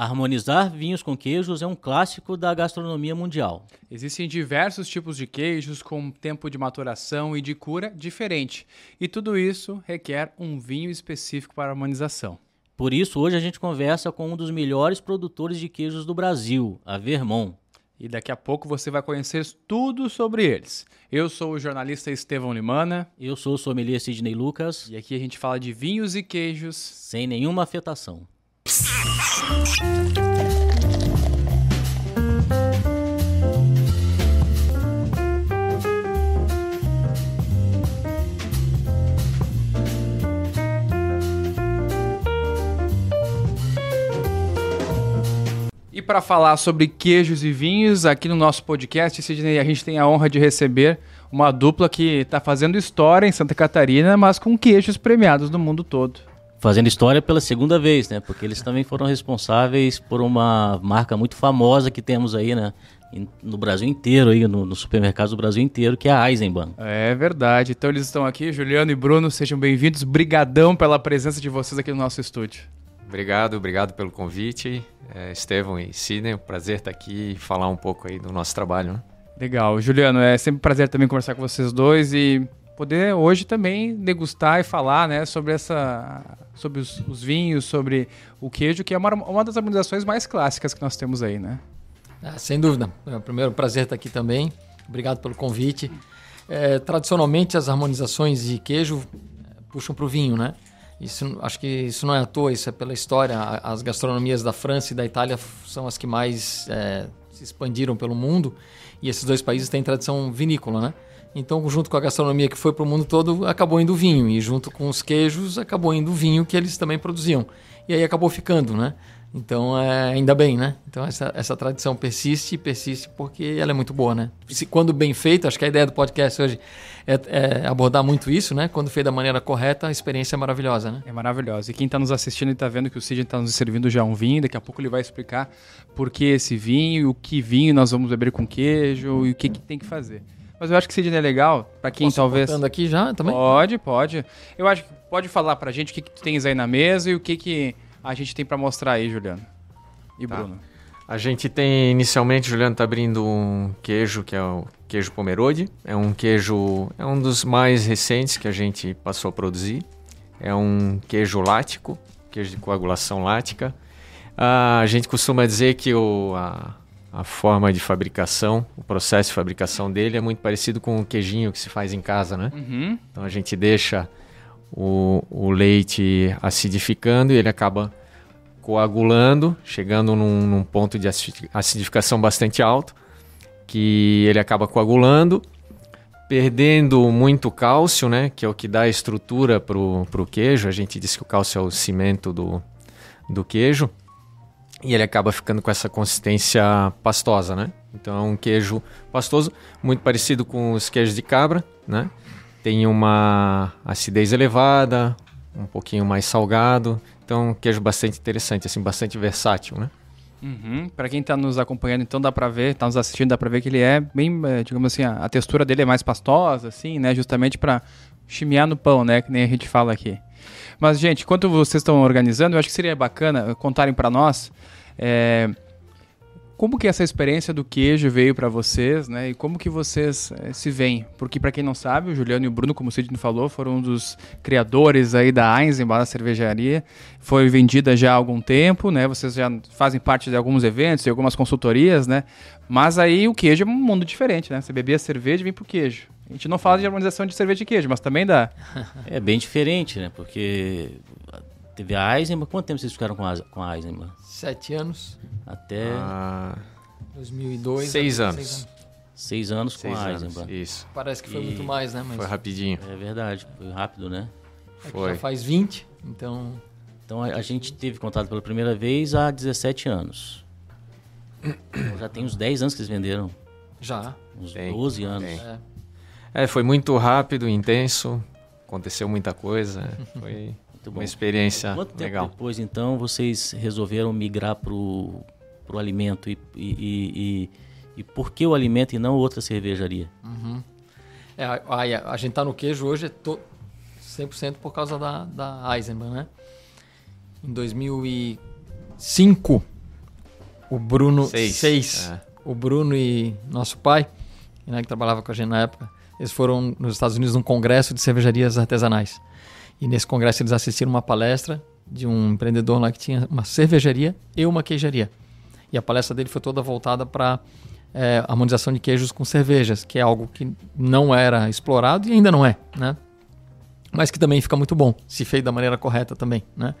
Harmonizar vinhos com queijos é um clássico da gastronomia mundial. Existem diversos tipos de queijos com tempo de maturação e de cura diferente, e tudo isso requer um vinho específico para harmonização. Por isso, hoje a gente conversa com um dos melhores produtores de queijos do Brasil, a Vermont. E daqui a pouco você vai conhecer tudo sobre eles. Eu sou o jornalista Estevão Limana. Eu sou o sommelier Sidney Lucas. E aqui a gente fala de vinhos e queijos sem nenhuma afetação. E para falar sobre queijos e vinhos, aqui no nosso podcast, Sidney, a gente tem a honra de receber uma dupla que está fazendo história em Santa Catarina, mas com queijos premiados no mundo todo fazendo história pela segunda vez, né? Porque eles também foram responsáveis por uma marca muito famosa que temos aí, né? No Brasil inteiro, aí, no, no supermercado do Brasil inteiro, que é a Eisenbahn. É verdade. Então eles estão aqui, Juliano e Bruno, sejam bem-vindos. Brigadão pela presença de vocês aqui no nosso estúdio. Obrigado, obrigado pelo convite. É, Estevão e Sidney, um prazer estar aqui e falar um pouco aí do nosso trabalho. Né? Legal. Juliano, é sempre um prazer também conversar com vocês dois e poder hoje também degustar e falar né, sobre, essa, sobre os, os vinhos, sobre o queijo, que é uma, uma das harmonizações mais clássicas que nós temos aí, né? Ah, sem dúvida. É primeiro prazer estar aqui também. Obrigado pelo convite. É, tradicionalmente, as harmonizações de queijo é, puxam para o vinho, né? Isso, acho que isso não é à toa, isso é pela história. As gastronomias da França e da Itália são as que mais é, se expandiram pelo mundo e esses dois países têm tradição vinícola, né? Então, junto com a gastronomia que foi para o mundo todo, acabou indo vinho. E junto com os queijos, acabou indo vinho que eles também produziam. E aí acabou ficando, né? Então, é, ainda bem, né? Então, essa, essa tradição persiste e persiste porque ela é muito boa, né? Se, quando bem feita, acho que a ideia do podcast hoje é, é abordar muito isso, né? Quando feito da maneira correta, a experiência é maravilhosa, né? É maravilhosa. E quem está nos assistindo e está vendo que o Cid está nos servindo já um vinho, daqui a pouco ele vai explicar por que esse vinho, o que vinho nós vamos beber com queijo e o que, que tem que fazer. Mas eu acho que Sidney é legal, para quem Posso talvez. aqui já também? Pode, pode. Eu acho que pode falar pra gente o que, que tu tens aí na mesa e o que, que a gente tem para mostrar aí, Juliano. E tá. Bruno. A gente tem, inicialmente, Juliano tá abrindo um queijo que é o queijo Pomerode. É um queijo, é um dos mais recentes que a gente passou a produzir. É um queijo lático, queijo de coagulação lática. Ah, a gente costuma dizer que o, a, a forma de fabricação, o processo de fabricação dele é muito parecido com o queijinho que se faz em casa, né? Uhum. Então a gente deixa o, o, leite acidificando e ele acaba coagulando, chegando num, num, ponto de acidificação bastante alto, que ele acaba coagulando, perdendo muito cálcio, né? Que é o que dá estrutura para o queijo. A gente diz que o cálcio é o cimento do, do queijo e ele acaba ficando com essa consistência pastosa, né? Então é um queijo pastoso, muito parecido com os queijos de cabra, né? Tem uma acidez elevada, um pouquinho mais salgado, então um queijo bastante interessante, assim, bastante versátil, né? Uhum. Para quem está nos acompanhando, então dá para ver, está nos assistindo, dá para ver que ele é bem, eh, digamos assim, a, a textura dele é mais pastosa, assim, né? Justamente para chimiar no pão, né? Que nem a gente fala aqui. Mas, gente, enquanto vocês estão organizando, eu acho que seria bacana contarem para nós é, como que essa experiência do queijo veio para vocês, né? E como que vocês é, se veem? Porque para quem não sabe, o Juliano e o Bruno, como o Sidney falou, foram um dos criadores aí da Eisenbahn, da cervejaria. Foi vendida já há algum tempo, né? Vocês já fazem parte de alguns eventos e algumas consultorias, né? Mas aí o queijo é um mundo diferente, né? Você bebia cerveja e vem pro queijo. A gente não fala de harmonização de cerveja e queijo, mas também dá. É bem diferente, né? Porque teve a Eisenbahn. Quanto tempo vocês ficaram com a, com a Eisenbahn? Sete anos. Até. Ah, 2002. Seis anos. Seis anos. Seis anos com a Eisenbahn. Isso. Parece que foi e muito mais, né? Mas... Foi rapidinho. É verdade, foi rápido, né? É foi. já faz 20, então. Então a, a, gente teve contato pela primeira vez há 17 anos. Então, já tem uns 10 anos que eles venderam. Já. Uns tem, 12 anos. É. é. foi muito rápido, intenso. Aconteceu muita coisa. Foi uma experiência Quanto tempo legal. depois, então, vocês resolveram migrar para o alimento e, e, e, e, por que o alimento e não outra cervejaria? Uhum. É, a, a, a, gente tá no queijo hoje é to, 100% por causa da, da Eisenbahn, né? Em 2005, o Bruno. Seis. Seis. É. O Bruno e nosso pai, né, que trabalhava com a gente na época, eles foram nos Estados Unidos num congresso de cervejarias artesanais. E nesse congresso eles assistiram uma palestra de um empreendedor lá que tinha uma cervejaria e uma queijaria. E a palestra dele foi toda voltada para é, harmonização de queijos com cervejas, que é algo que não era explorado e ainda não é, né? Mas que também fica muito bom, se feito da maneira correta também, né?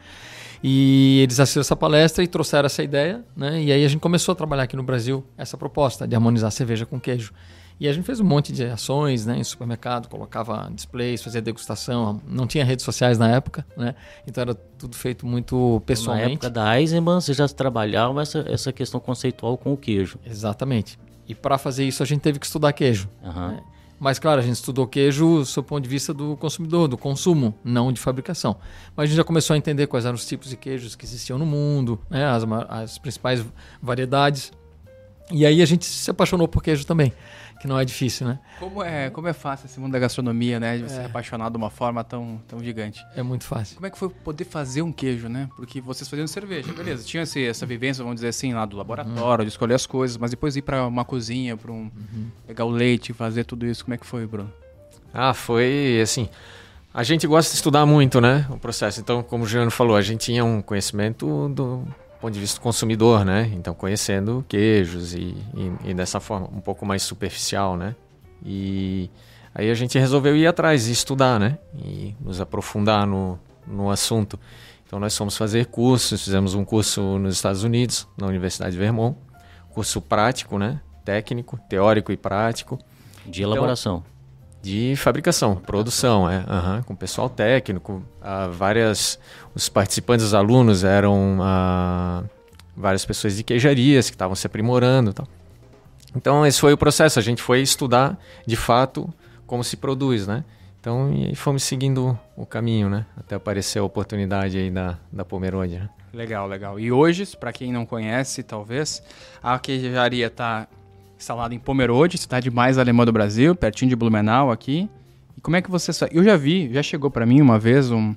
E eles assistiram essa palestra e trouxeram essa ideia, né? E aí a gente começou a trabalhar aqui no Brasil essa proposta de harmonizar cerveja com queijo. E a gente fez um monte de ações, né, em supermercado, colocava displays, fazia degustação, não tinha redes sociais na época, né? Então era tudo feito muito pessoalmente. Na época da Eisenbahn, você já trabalhava essa, essa questão conceitual com o queijo. Exatamente. E para fazer isso a gente teve que estudar queijo. Aham. né? Mas claro, a gente estudou queijo do ponto de vista do consumidor, do consumo, não de fabricação. Mas a gente já começou a entender quais eram os tipos de queijos que existiam no mundo, né, as, as principais variedades. E aí a gente se apaixonou por queijo também, que não é difícil, né? Como é, como é fácil esse mundo da gastronomia, né? De você se apaixonar de uma forma tão, tão gigante. É muito fácil. Como é que foi poder fazer um queijo, né? Porque vocês faziam cerveja, beleza. Tinha esse, essa vivência, vamos dizer assim, lá do laboratório, de escolher as coisas, mas depois ir pra uma cozinha, para um pegar o leite, fazer tudo isso. Como é que foi, Bruno? Ah, foi assim. A gente gosta de estudar muito, né? O processo. Então, como o Juliano falou, a gente tinha um conhecimento do ponto de vista do consumidor, né? Então, conhecendo queijos e, e, e dessa forma, um pouco mais superficial, né? E aí a gente resolveu ir atrás e estudar, né? E nos aprofundar no, no assunto. Então, nós fomos fazer cursos, fizemos um curso nos Estados Unidos, na Universidade de Vermont. Curso prático, né? Técnico, teórico e prático De elaboração. De fabricação, produção, é, aham, com pessoal técnico, ah, várias, os participantes, os alunos eram ah, várias pessoas de queijarias que estavam se aprimorando, tal. Então esse foi o processo, a gente foi estudar de fato como se produz, né? Então e fomos seguindo o caminho, né? Até aparecer a oportunidade aí da da Pomerode. Né? Legal, legal. E hoje, para quem não conhece, talvez, a queijaria está instalada em Pomerode, cidade mais alemã do Brasil, pertinho de Blumenau aqui. E como é que vocês... fa- Eu já vi, já chegou para mim uma vez um,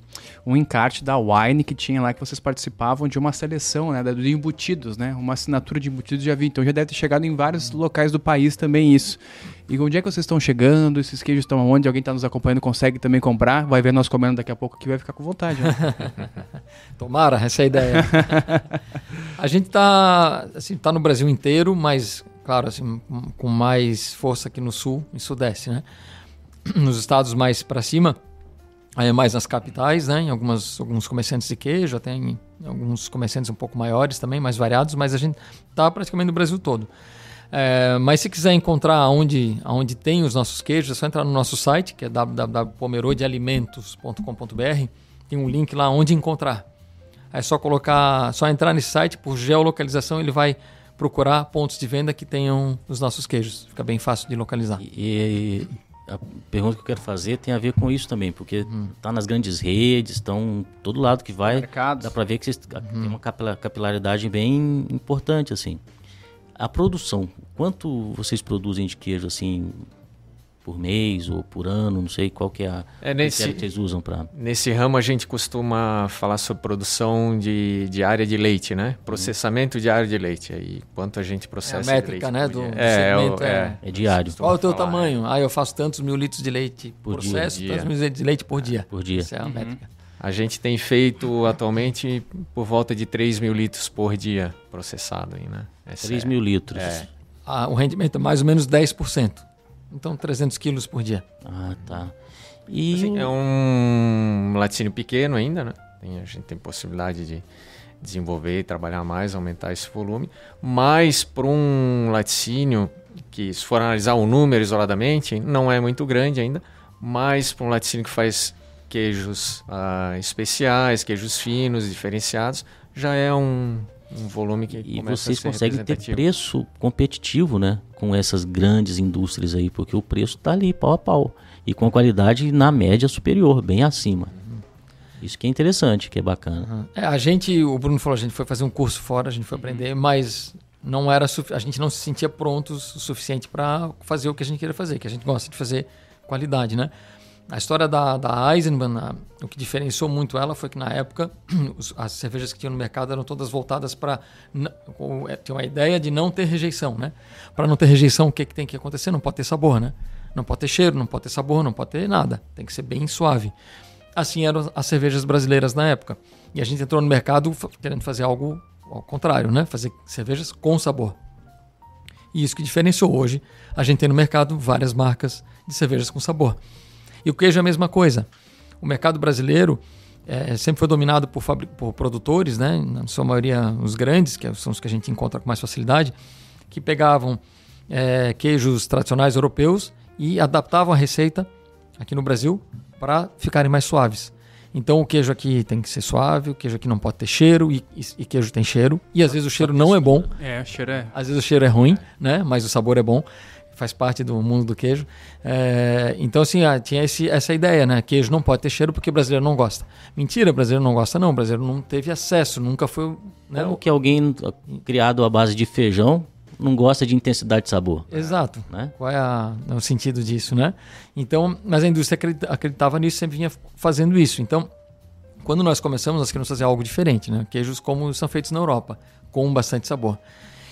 um encarte da Wine que tinha lá que vocês participavam de uma seleção, né, de embutidos, né? Uma assinatura de embutidos já vi. Então já deve ter chegado em vários locais do país também isso. E onde é que vocês estão chegando? Esses queijos estão onde? Alguém está nos acompanhando consegue também comprar? Vai ver nós comendo daqui a pouco que vai ficar com vontade, né? Tomara, essa é a ideia. a gente está assim, tá no Brasil inteiro, mas, claro, assim, com mais força aqui no sul e sudeste, né? Nos estados mais para cima, é mais nas capitais, né? Em algumas, alguns comerciantes de queijo, até em alguns comerciantes um pouco maiores também, mais variados, mas a gente tá praticamente no Brasil todo. É, mas se quiser encontrar onde, onde tem os nossos queijos, é só entrar no nosso site, que é www.pomerodealimentos.com.br. Tem um link lá onde encontrar. É só colocar, só entrar nesse site por geolocalização, ele vai procurar pontos de venda que tenham os nossos queijos. Fica bem fácil de localizar. E, e a pergunta que eu quero fazer tem a ver com isso também, porque tá nas grandes redes, estão todo lado que vai, Mercados. dá para ver que vocês tem uma capila- capilaridade bem importante assim. A produção, quanto vocês produzem de queijo assim por mês ou por ano, não sei qual que é a É nesse- que vocês usam para Nesse ramo a gente costuma falar sobre produção de, de área de leite, né? Processamento de área de leite. Aí quanto a gente processa É a métrica, de né, leite do por dia. é, segmento, o- é. é diário Qual é o teu falar, tamanho? Ah, eu faço tantos mil litros de leite Por processo, Dia. tantos mil litros de leite por dia. por dia. Essa é a métrica. A gente tem feito atualmente por volta de 3 mil litros por dia processado aí, né? Essa 3 é- mil litros. É. Ah, o rendimento é mais ou menos 10%. Então, 300 quilos por dia. Ah, tá. E Assim, é um laticínio pequeno ainda, né? Tem- a gente tem possibilidade de desenvolver e trabalhar mais, aumentar esse volume. Mas para um laticínio, que se for analisar o número isoladamente, não é muito grande ainda, mas para um laticínio que faz queijos ah, especiais, queijos finos, diferenciados, já é um, um volume que E vocês conseguem ter preço competitivo, né? Com essas grandes indústrias aí, porque o preço tá ali, pau a pau. E com a qualidade, na média, superior, bem acima. Isso que é interessante, que é bacana. É, a gente, o Bruno falou, a gente foi fazer um curso fora, a gente foi aprender, mas não era a gente não se sentia prontos o suficiente para fazer o que a gente queria fazer, que a gente gosta de fazer qualidade, né? A história da, da Eisenbahn, a, o que diferenciou muito ela foi que na época os, as cervejas que tinham no mercado eram todas voltadas para é, ter uma ideia de não ter rejeição, né? Para não ter rejeição, o que, que tem que acontecer? Não pode ter sabor, né? Não pode ter cheiro, não pode ter sabor, não pode ter nada. Tem que ser bem suave. Assim eram as cervejas brasileiras na época. E a gente entrou no mercado querendo fazer algo ao contrário, né? Fazer cervejas com sabor. E isso que diferenciou hoje. A gente tem no mercado várias marcas de cervejas com sabor. E o queijo é a mesma coisa. O mercado brasileiro é, sempre foi dominado por, por produtores, né? na sua maioria os grandes, que são os que a gente encontra com mais facilidade, que pegavam é, queijos tradicionais europeus e adaptavam a receita aqui no Brasil para ficarem mais suaves. Então o queijo aqui tem que ser suave, o queijo aqui não pode ter cheiro e, e, e queijo tem cheiro. E às vezes o cheiro não é bom. É, o cheiro é. Às vezes o cheiro é ruim, né? Mas o sabor é bom. Faz parte do mundo do queijo. É, então, assim, ah, tinha esse, essa ideia, né? Queijo não pode ter cheiro porque o brasileiro não gosta. Mentira, o brasileiro não gosta, não. O brasileiro não teve acesso, nunca foi. Né? Como que alguém criado à base de feijão não gosta de intensidade de sabor. Exato. Né? Qual é a, o sentido disso, né? Então, mas a indústria acreditava nisso, sempre vinha fazendo isso. Então, quando nós começamos, nós queríamos fazer algo diferente, né? Queijos como são feitos na Europa, com bastante sabor.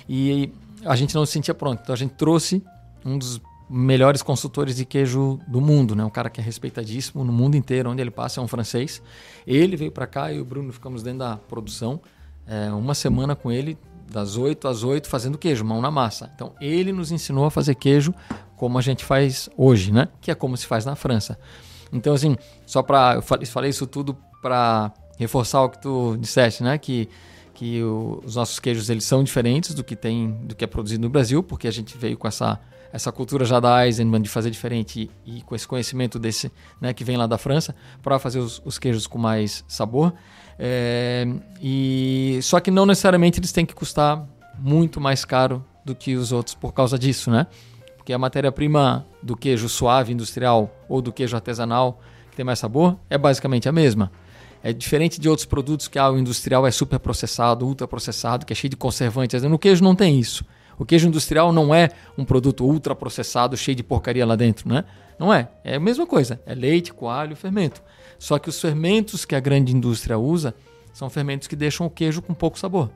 E a gente não se sentia pronto. Então a gente trouxe um dos melhores consultores de queijo do mundo, né? Um cara que é respeitadíssimo no mundo inteiro, onde ele passa é um francês. Ele veio para cá e o Bruno ficamos dentro da produção, é, uma semana com ele, das 8 às 8 fazendo queijo, mão na massa. Então ele nos ensinou a fazer queijo como a gente faz hoje, né? Que é como se faz na França. Então assim, só para eu falei isso tudo para reforçar o que tu disseste, né? Que que o, os nossos queijos eles são diferentes do que tem do que é produzido no Brasil, porque a gente veio com essa essa cultura já da Eisenman de fazer diferente e, e, com esse conhecimento desse, né, que vem lá da França, para fazer os, os, queijos com mais sabor. É, e só que não necessariamente eles têm que custar muito mais caro do que os outros por causa disso, né? Porque a matéria-prima do queijo suave industrial ou do queijo artesanal que tem mais sabor é basicamente a mesma. É diferente de outros produtos que ah, o industrial é super processado, ultra processado, que é cheio de conservantes. No queijo não tem isso. O queijo industrial não é um produto ultra processado, cheio de porcaria lá dentro, né? Não é. É a mesma coisa. É leite, coalho, fermento. Só que os fermentos que a grande indústria usa são fermentos que deixam o queijo com pouco sabor.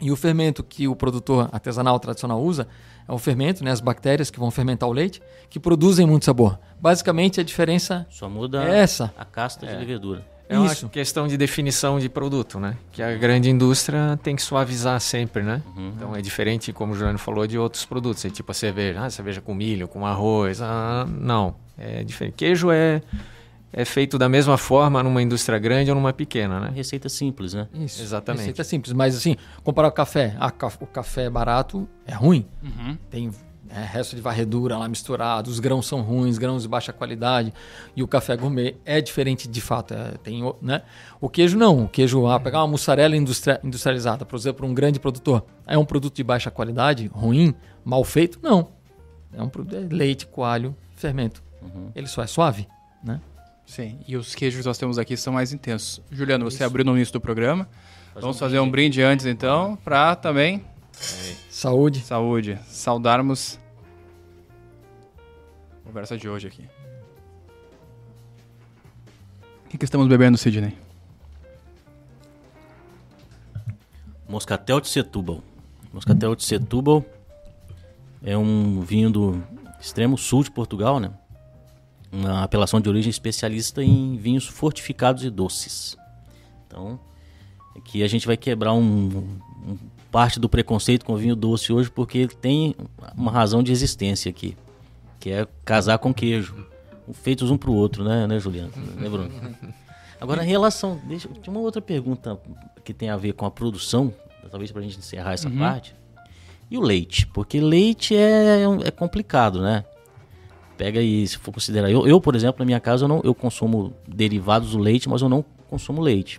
E o fermento que o produtor artesanal tradicional usa é o fermento, né, as bactérias que vão fermentar o leite, que produzem muito sabor. Basicamente a diferença só muda é essa. a casta de é. levedura. É uma Isso. questão de definição de produto, né? Que a grande indústria tem que suavizar sempre, né? Uhum. Então é diferente, como o Juliano falou, de outros produtos. É tipo a cerveja, ah, cerveja com milho, com arroz. Ah, não, é diferente. Queijo é é feito da mesma forma numa indústria grande ou numa pequena, né? Receita simples, né? Isso. Exatamente. Receita simples, mas assim, comparar o café, ah, o café barato é ruim. Uhum. Tem é, resto de varredura lá misturado, os grãos são ruins, grãos de baixa qualidade, e o café gourmet é diferente de fato. É, tem, né? O queijo não, o queijo, ah, pegar uma mussarela industrializada, por exemplo, por um grande produtor, é um produto de baixa qualidade, ruim, mal feito? Não. É um produto é leite, coalho, fermento. Uhum. Ele só é suave, né? Sim, e os queijos que nós temos aqui são mais intensos. Juliano, você Isso. abriu no início do programa. Faz Vamos um fazer brinde. um brinde antes então, para também. Saúde. Saúde. Saudarmos conversa de hoje aqui. O que, que estamos bebendo, Sidney? Moscatel de Setúbal. Moscatel de Setúbal é um vinho do extremo sul de Portugal, né? uma apelação de origem especialista em vinhos fortificados e doces. Então, aqui a gente vai quebrar um, um, parte do preconceito com o vinho doce hoje, porque tem uma razão de existência aqui, que é casar com queijo, feitos um para o outro, né, né, Juliano? Né, Bruno? Agora, em relação. Deixa, tem uma outra pergunta que tem a ver com a produção, talvez para a gente encerrar essa uhum. parte. E o leite? Porque leite é, é complicado, né? Pega aí, se for considerar. Eu, eu, por exemplo, na minha casa, eu, não, eu consumo derivados do leite, mas eu não consumo leite.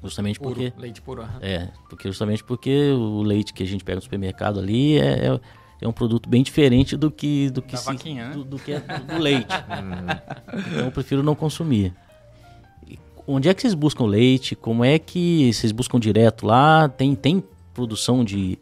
Justamente puro, porque. Leite puro, uhum. É, porque justamente porque o leite que a gente pega no supermercado ali é, é, é um produto bem diferente do que do que, se, vaquinha, né? do, do, que é do, do leite. então eu prefiro não consumir. onde é que vocês buscam leite? Como é que vocês buscam direto lá? Tem, tem produção de,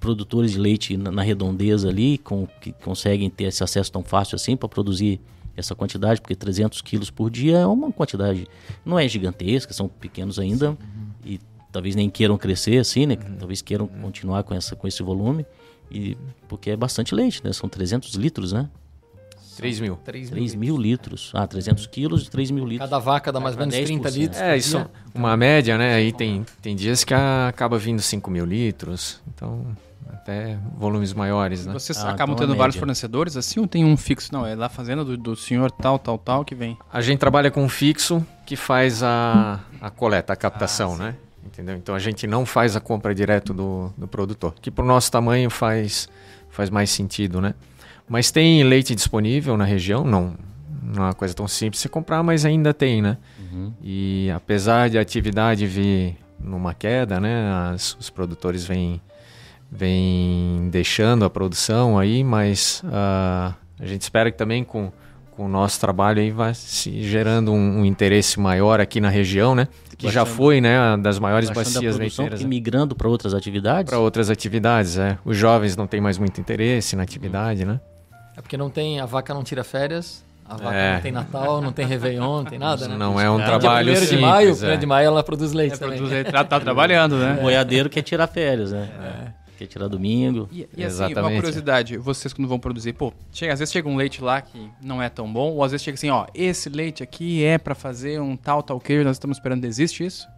produtores de leite na, na redondeza ali, com, que conseguem ter esse acesso tão fácil assim para produzir essa quantidade, porque 300 quilos por dia é uma quantidade, não é gigantesca, são pequenos ainda e talvez nem queiram crescer assim, né? Talvez queiram continuar com, essa, com esse volume, e porque é bastante leite, né? São 300 litros, né? 3 mil. 3 3 mil litros. Ah, 300 quilos de 3 mil litros. Cada vaca dá mais ou menos 30 10%. litros. É, isso dia. uma média, né? Aí tem, tem dias que acaba vindo 5 mil litros. Então, até volumes maiores, né? Vocês Ah, acabam então é tendo vários fornecedores assim ou tem um fixo? Não, é lá fazenda do, do senhor tal, tal, tal que vem. A gente trabalha com um fixo que faz a, a coleta, a captação, né? Entendeu? Então a gente não faz a compra direto do, do produtor, que para o nosso tamanho faz, faz mais sentido, né? Mas tem leite disponível na região, não, não é uma coisa tão simples de comprar, mas ainda tem, né? Uhum. E apesar de a atividade vir numa queda, né? as- os produtores vêm, vêm deixando a produção aí, mas ah, a gente espera que também com, com o nosso trabalho aí vai se gerando um, um interesse maior aqui na região, né? Que já Baixando- foi, né, uma das maiores bacias leiteiras e né? migrando para outras atividades. para outras atividades, é. Os jovens não têm mais muito interesse na atividade, né? É porque não tem, a vaca não tira férias, a vaca É. não tem Natal, não tem Réveillon, não tem nada, né? Não é um Cara, trabalho Dia 1 simples. de maio, é. 1 de maio ela produz leite É, também. produz, tá, tá trabalhando, O né? boiadeiro quer tirar férias, né? Quer tirar domingo. E, e assim, Exatamente. uma curiosidade, vocês quando vão produzir, pô, chega, às vezes chega um leite lá que não é tão bom, ou às vezes chega assim, ó, esse leite aqui é pra fazer um tal, tal queijo, nós estamos esperando, existe isso?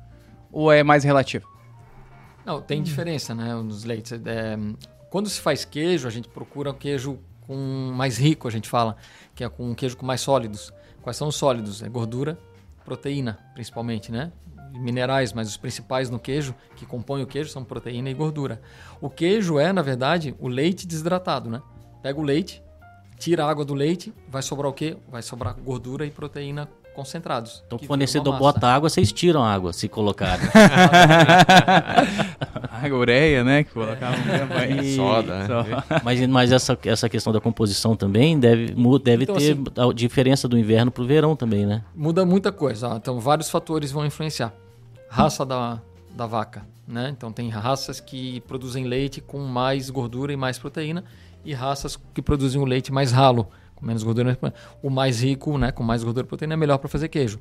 Ou é mais relativo? Não, tem diferença, né, nos leites. É, quando se faz queijo, a gente procura um queijo com mais rico, a gente fala, que é com um queijo com mais sólidos. Quais são os sólidos? É gordura, proteína, principalmente, né? Minerais, mas os principais no queijo, que compõem o queijo, são proteína e gordura. O queijo é, na verdade, o leite desidratado, né? Pega o leite, tira a água do leite, vai sobrar o quê? Vai sobrar gordura e proteína concentrados. Então o fornecedor bota água, vocês tiram a água, se colocarem. A ureia, né, que colocava um tempo aí. Soda, né? Mas mas essa, essa questão da composição também deve, deve Então, ter assim- a diferença do inverno pro verão também, né? muda muita coisa. Então, vários fatores vão influenciar. Raça da, da vaca, né? Então, tem raças que produzem leite com mais gordura e mais proteína e raças que produzem o leite mais ralo, com menos gordura. O mais rico, né, com mais gordura proteína, é melhor para fazer queijo.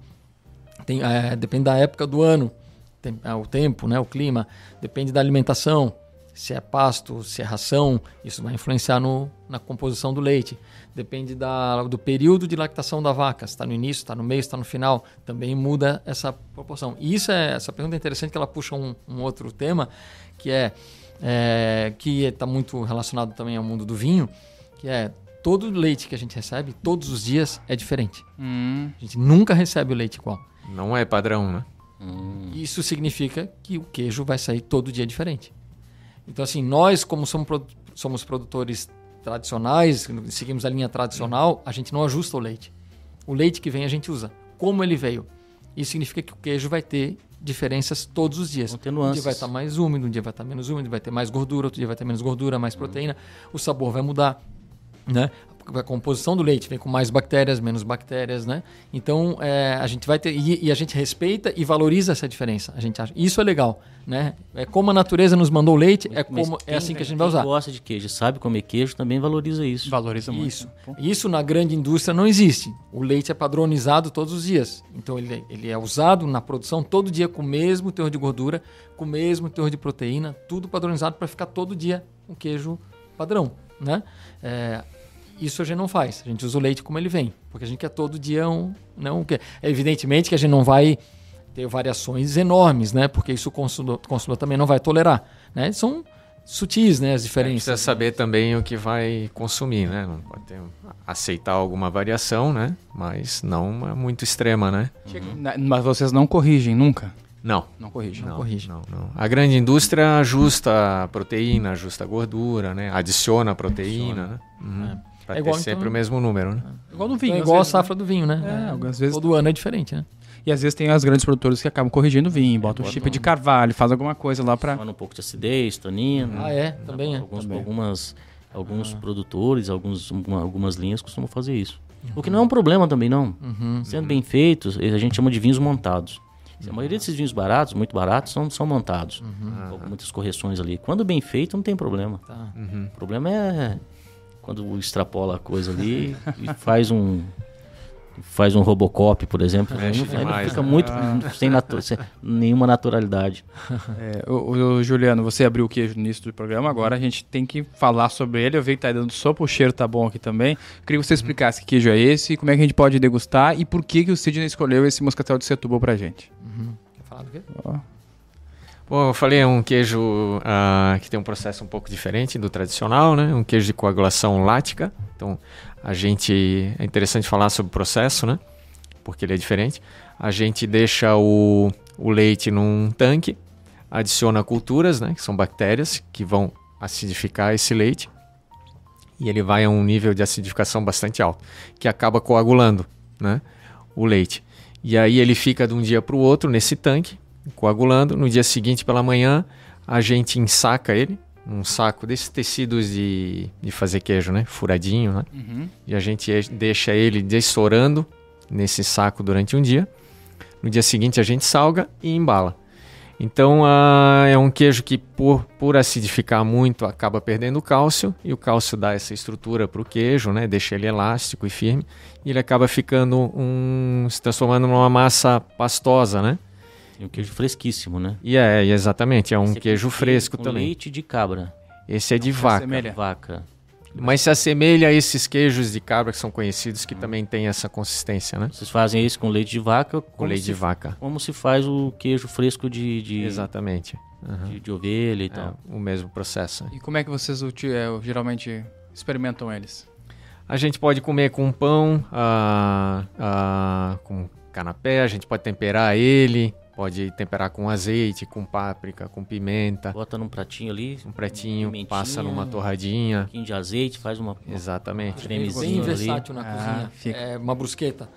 Tem, é, depende da época do ano, tem, é, o tempo, né, o clima, depende da alimentação, se é pasto, se é ração, isso vai influenciar no, na composição do leite. Depende da, do período de lactação da vaca, está no início, está no meio, está no final, também muda essa proporção. E isso é, essa pergunta é interessante que ela puxa um, um outro tema, que é, é que está muito relacionado também ao mundo do vinho, que é todo leite que a gente recebe, todos os dias, é diferente. Hum, A gente nunca recebe o leite igual. Não é padrão, né? Isso significa que o queijo vai sair todo dia diferente. Então, assim, nós, como somos, produ- somos produtores tradicionais, seguimos a linha tradicional, a gente não ajusta o leite. O leite que vem a gente usa. Como ele veio. Isso significa que o queijo vai ter diferenças todos os dias. Um dia vai estar mais úmido, um dia vai estar menos úmido, vai ter mais gordura, outro dia vai ter menos gordura, mais proteína. O sabor vai mudar, né? A composição do leite vem com mais bactérias, menos bactérias, né? Então é, a gente vai ter e, e a gente respeita e valoriza essa diferença. A gente acha isso é legal, né? É como a natureza nos mandou o leite, é Mas como é quem- assim que a gente vai quem usar. gosta de queijo, sabe comer queijo, também valoriza isso. valoriza muito. Isso. Isso na grande indústria não existe. O leite é padronizado todos os dias. Então ele, ele é usado na produção todo dia com o mesmo teor de gordura, com o mesmo teor de proteína, tudo padronizado para ficar todo dia um queijo padrão, né? É, isso a gente não faz. A gente usa o leite como ele vem, porque a gente quer todo dia um, né, um que- Evidentemente que a gente não vai ter variações enormes, né? Porque isso o consumidor, o consumidor também não vai tolerar, né? São sutis, né, as diferenças. Precisa saber também o que vai consumir, né? Não pode ter, aceitar alguma variação, né? Mas não uma muito extrema, né? Na- Mas vocês não corrigem nunca? Não. Não corrigem. Não, corrige. Não, não. A grande indústria ajusta a proteína, ajusta a gordura, né? Adiciona a proteína, né? Uhum. Pra É ter igual, sempre então- o mesmo número, né? Igual no Então vinho. é igual a né? safra do vinho, né? É, algumas vezes- Todo ano é diferente, né? E às vezes tem as grandes produtoras que acabam corrigindo o vinho, bota um bota chip um- de carvalho, faz alguma coisa lá pra. Tomando um pouco de acidez, tanino. Ah, é? Também é. Alguns, Também. Algumas, alguns Ah. produtores, alguns, alguma- algumas linhas costumam fazer isso. O que não é um problema também, não. Uhum. Sendo bem feitos, a gente chama de vinhos montados. A maioria desses vinhos baratos, muito baratos, são, são montados. Com muitas correções ali. Quando bem feito, não tem problema. Tá. O problema é quando extrapola a coisa ali e faz um, faz um Robocop, por exemplo, Mexe não- não demais, fica né? muito sem, natu- sem nenhuma naturalidade. É, o, o Juliano, você abriu o queijo no início do programa, agora a gente tem que falar sobre ele. Eu vi que tá dando sopa, o cheiro tá bom aqui também. Queria que você explicasse que queijo é esse, como é que a gente pode degustar e por que, que o Sidney escolheu esse moscatel de Setúbal pra gente. Quer falar do quê? Ó, Bom, eu falei, é um queijo ah, que tem um processo um pouco diferente do tradicional, né? Um queijo de coagulação lática. Então, a gente... É interessante falar sobre o processo, né? Porque ele é diferente. A gente deixa o, o leite num tanque, adiciona culturas, né? Que são bactérias que vão acidificar esse leite. E ele vai a um nível de acidificação bastante alto, que acaba coagulando, né? O leite. E aí ele fica de um dia para o outro nesse tanque, coagulando. No dia seguinte, pela manhã, a gente ensaca ele, um saco desses tecidos de, de fazer queijo, né? Furadinho, né? uhum. E a gente deixa ele dessorando nesse saco durante um dia. No dia seguinte, a gente salga e embala. Então, ah, é um queijo que, por, por acidificar muito, acaba perdendo o cálcio. E o cálcio dá essa estrutura para o queijo, né? Deixa ele elástico e firme. E ele acaba ficando um... se transformando numa massa pastosa, né? E um queijo fresquíssimo, né? E é, exatamente, é um Esse aqui queijo fresco com também. leite de cabra. Esse é de se vaca. assemelha. Vaca. Mas se assemelha a esses queijos de cabra que são conhecidos, que também tem essa consistência, né? Vocês fazem isso com leite de vaca, Com como leite se, de vaca. como se faz o queijo fresco de, de, Exatamente. Aham. de, de ovelha e tal. É, o mesmo processo. E como é que vocês é, geralmente experimentam eles? A gente pode comer com pão, ah, ah, com canapé, a gente pode temperar ele, pode temperar com azeite, com páprica, com pimenta, Bota num pratinho ali, um pimentinha, passa numa um torradinha. pouquinho de azeite, faz uma... Exatamente. cremezinho Bem ali. versátil na Ah, cozinha. fica. É uma brusqueta.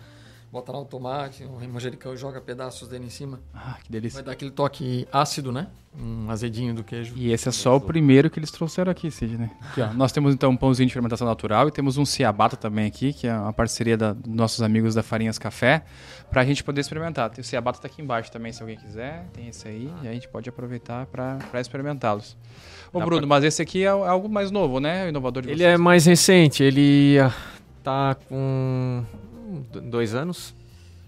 Bota lá o tomate, um manjericão e joga pedaços dele em cima. Ah, que Vai delícia. dar aquele toque ácido, né? Um azedinho do queijo. E esse é só o primeiro que eles trouxeram aqui, Sidney. Aqui, ó. Nós temos então um pãozinho de fermentação natural e temos um ciabatta também aqui, que é uma parceria da- dos nossos amigos da Farinhas Café, pra gente poder experimentar. Tem o ciabatta tá aqui embaixo também, se alguém quiser. Tem esse aí, e a gente pode aproveitar pra pra experimentá-los. Ô, Dá Bruno, mas esse aqui é algo mais novo, né? O inovador de Ele vocês. é mais recente, ele ah, tá com dois anos.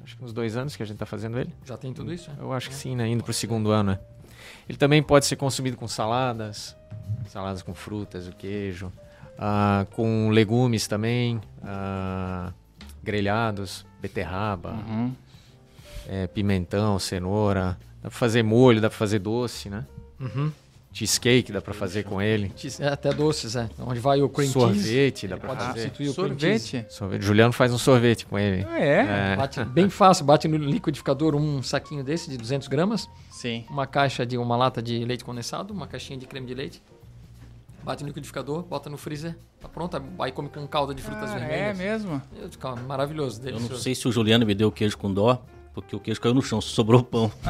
Acho que uns dois anos que a gente tá fazendo ele. Já tem tudo isso? Eu acho que sim, né? Indo pro segundo ano, né? Ele também pode ser consumido com saladas, saladas com frutas, o queijo, ah, com legumes também, ah, grelhados, beterraba, Uhum. eh, pimentão, cenoura. Dá pra fazer molho, dá pra fazer doce, né? Uhum. Cheesecake dá pra fazer com ele. É, até doces, é. Onde vai o cream cheese. Sorvete dá pra pode fazer. substituir o cream cheese. Sorvete? Sorvete. Juliano faz um sorvete com ele. Ah, é? É. Bate bem fácil, bate no liquidificador um saquinho desse de 200 gramas, Sim. uma caixa de uma lata de leite condensado, uma caixinha de creme de leite. Bate no liquidificador, bota no freezer, tá pronto. Aí come com calda de frutas Ah, é vermelhas. mesmo? Deus, calma, maravilhoso, Eu não delicioso. sei se o Juliano me deu o queijo com dó, porque o queijo caiu no chão, sobrou pão.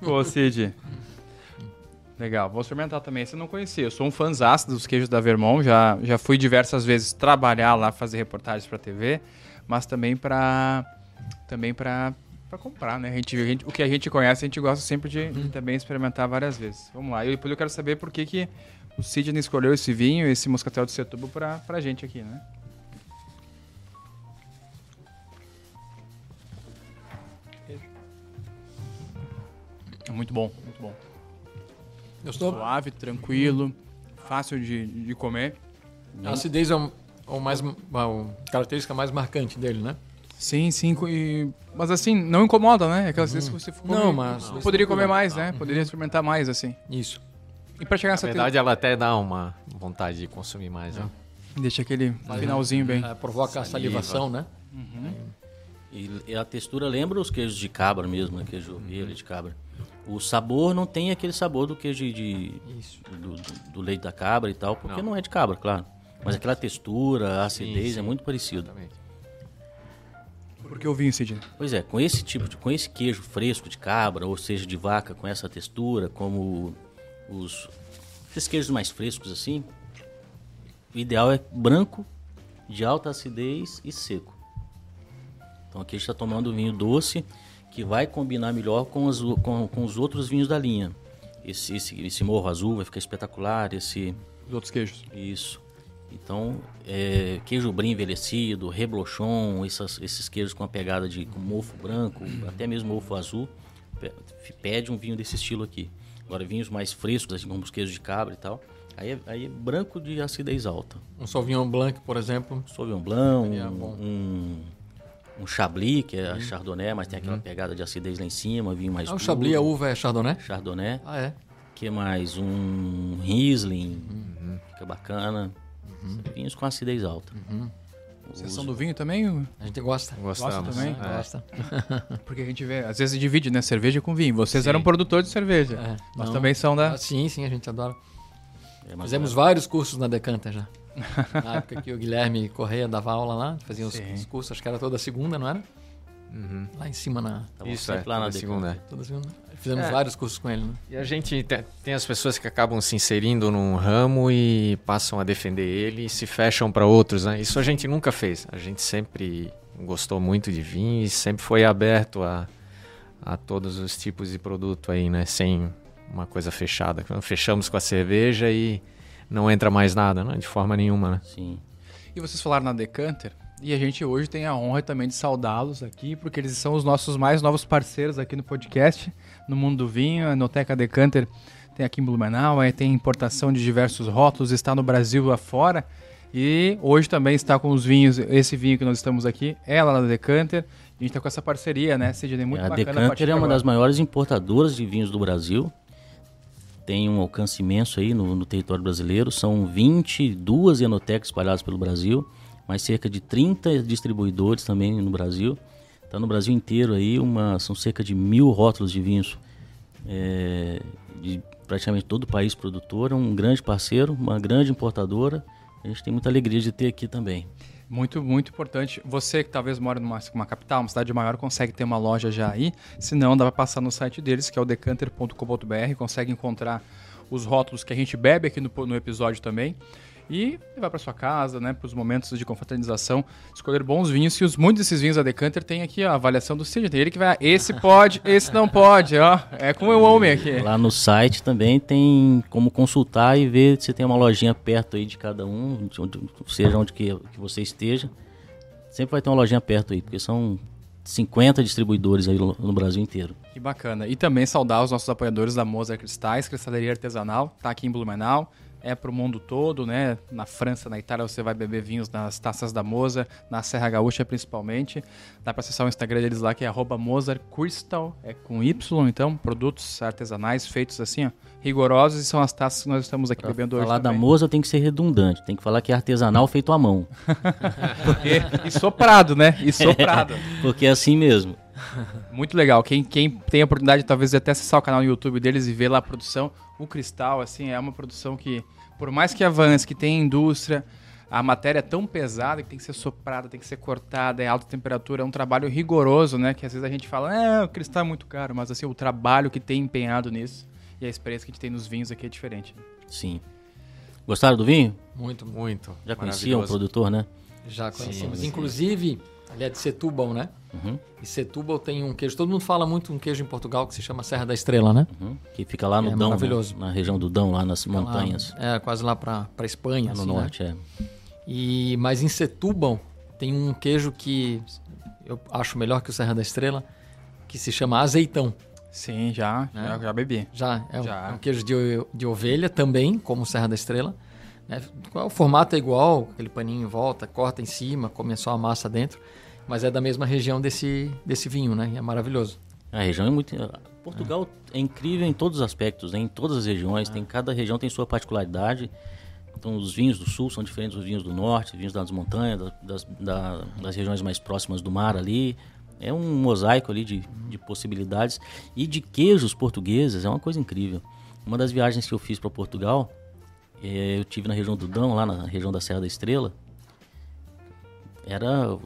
Pô, Cid. Legal, vou experimentar também. Esse eu não conhecia. Eu sou um fãzaço dos queijos da Vermont. Já, já fui diversas vezes trabalhar lá, fazer reportagens pra TV, mas também pra também pra comprar, né? A gente, a gente- o que a gente conhece, a gente gosta sempre de, de também experimentar várias vezes. Vamos lá. E depois eu quero saber por que, que o Sidney escolheu esse vinho, esse moscatel de Setúbal pra, pra gente aqui, né? Muito bom, muito bom. Gostou? Suave, tranquilo, fácil de, de comer. A acidez é o, o mais, a característica mais marcante dele, né? Sim, sim. e- mas assim, não incomoda, né? Aquelas vezes que você come, Não, mas- Poderia comer mais, né? Poderia experimentar mais, assim. Isso. E pra chegar Na nessa... verdade, ela até dá uma vontade de consumir mais, né? Deixa aquele finalzinho bem. É, provoca a Saliva. salivação, né? E, e a textura lembra os queijos de cabra mesmo, né? Queijo ovelha de cabra. O sabor não tem aquele sabor do queijo de, do, do- do leite da cabra e tal, porque não, é de cabra, claro. Mas aquela textura, a acidez sim. é muito parecido. Exatamente. Porque eu vim, Sidney. Pois é, com esse tipo de, com esse queijo fresco de cabra, ou seja, de vaca, com essa textura, como os esses queijos mais frescos assim, o ideal é branco, de alta acidez e seco. Então aqui a gente está tomando vinho doce que vai combinar melhor com os, o- com, com os outros vinhos da linha. Esse, esse, esse morro azul vai ficar espetacular, esse Os outros queijos. isso. Então, é, queijo brie envelhecido, reblochon, essas, esses queijos com a pegada de mofo branco, até mesmo mofo azul, pe- pede um vinho desse estilo aqui. Agora, vinhos mais frescos, assim, como os queijos de cabra e tal, aí é, aí é branco de acidez alta. Um Sauvignon Blanc, por exemplo. Sauvignon Blanc, um, um, um Chablis, que é a Chardonnay, mas tem aquela pegada de acidez lá em cima, vinho mais Ah, o. Chablis, a uva é Chardonnay? Chardonnay. Ah, é. que mais? Um Riesling, Uhum. fica bacana. Vinhos com acidez alta. Uhum. Vocês são do vinho também? A gente gosta. Gostamos. também? É. Gosta. Porque a gente vê, às vezes divide, né? Cerveja com vinho. Vocês Sim. eram produtores de cerveja. É, Nós não. também são da. Ah, sim, sim, a gente adora. É, mas Fizemos vários cursos na Decanter já. Na época que o Guilherme Correia dava aula lá, fazia os, os cursos, acho que era toda segunda, não era? Uhum. Lá em cima na. tava Isso, é, lá na segunda. é. Toda segunda. Fizemos É. vários cursos com ele, né? E a gente te- tem as pessoas que acabam se inserindo num ramo e passam a defender ele e se fecham para outros, né? Isso a gente nunca fez. A gente sempre gostou muito de vinho e sempre foi aberto a, a todos os tipos de produto aí, né? Sem uma coisa fechada. Fechamos com a cerveja e não entra mais nada, né? De forma nenhuma, né? Sim. E vocês falaram na Decanter. E a gente hoje tem a honra também de saudá-los aqui, porque eles são os nossos mais novos parceiros aqui no podcast, no mundo do vinho. A Enoteca Decanter tem aqui em Blumenau, aí tem importação de diversos rótulos, está no Brasil afora. E hoje também está com os vinhos, esse vinho que nós estamos aqui, é lá na Decanter. A gente está com essa parceria, né, Sidney? Muito a bacana. partir Decanter de é uma agora. das maiores importadoras de vinhos do Brasil. Tem um alcance imenso aí no, no território brasileiro. São 22 enotecas espalhadas pelo Brasil, mais cerca de 30 distribuidores também no Brasil. Está no Brasil inteiro aí, uma, são cerca de mil rótulos de vinhos é, de praticamente todo o país produtor. É um grande parceiro, uma grande importadora. A gente tem muita alegria de ter aqui também. Muito, muito importante. Você que talvez mora numa uma capital, uma cidade maior, consegue ter uma loja já aí. Se não, dá para passar no site deles, que é o decanter.com.br. Consegue encontrar os rótulos que a gente bebe aqui no, no episódio também. E levar para sua casa, né, para os momentos de confraternização, escolher bons vinhos. E os, muitos desses vinhos da Decanter tem aqui ó, a avaliação do Cid. Tem ele que vai, esse pode, esse não pode, ó. É com o homem aqui. Lá no site também tem como consultar e ver se tem uma lojinha perto aí de cada um, seja onde que, que você esteja. Sempre vai ter uma lojinha perto aí, porque são 50 distribuidores aí no no Brasil inteiro. Que bacana. E também saudar os nossos apoiadores da Mozart Cristais, cristaleria artesanal, tá aqui em Blumenau. É pro mundo todo, né? Na França, na Itália, você vai beber vinhos nas taças da Mozart, na Serra Gaúcha principalmente. Dá pra acessar o Instagram deles lá, que é arroba Mozart Crystal, é com Y, então, produtos artesanais feitos assim, ó, rigorosos, e são as taças que nós estamos aqui Pra bebendo hoje falar da moça tem que ser redundante, tem que falar que é artesanal feito à mão, E, e soprado, né? E soprado. porque é assim mesmo. Muito legal. Quem, quem tem a oportunidade, talvez, de até acessar o canal no YouTube deles e ver lá a produção, o Cristal, assim, é uma produção que, por mais que avance, que tem indústria, a matéria é tão pesada que tem que ser soprada, tem que ser cortada, é alta temperatura, é um trabalho rigoroso, né? Que às vezes a gente fala, é, o cristal é muito caro, mas assim, o trabalho que tem empenhado nisso e a experiência que a gente tem nos vinhos aqui é diferente. Sim. Gostaram do vinho? Muito, muito. Muito. Já conheciam o produtor, né? Já conhecemos. sim. Inclusive, ali é de Setúbal, né? Uhum, E Setúbal tem um queijo. Todo mundo fala muito um queijo em Portugal que se chama Serra da Estrela, né? uhum. Que fica lá no É Dão, né? maravilhoso. na região do Dão, lá nas montanhas, Lá, é, quase lá pra, pra Espanha, lá no assim, né? norte, é. E, mas em Setúbal tem um queijo que eu acho melhor que o Serra da Estrela, que se chama azeitão. Sim, já, Né? já, já bebi. Já é, um- Já. é um queijo de, de ovelha também, como o Serra da Estrela. Né? O formato é igual, aquele paninho em volta, corta em cima, come só a massa dentro. Mas é da mesma região desse, desse vinho, né? E é maravilhoso. A região é muito. Portugal é incrível em todos os aspectos, né? em todas as regiões. Tem cada região tem sua particularidade. Então, os vinhos do sul são diferentes dos vinhos do norte, vinhos das montanhas, da- das, da- das regiões mais próximas do mar ali. É um mosaico ali de, de possibilidades. E de queijos portugueses é uma coisa incrível. Uma das viagens que eu fiz para Portugal, eu tive na região do Dão, lá na região da Serra da Estrela. Era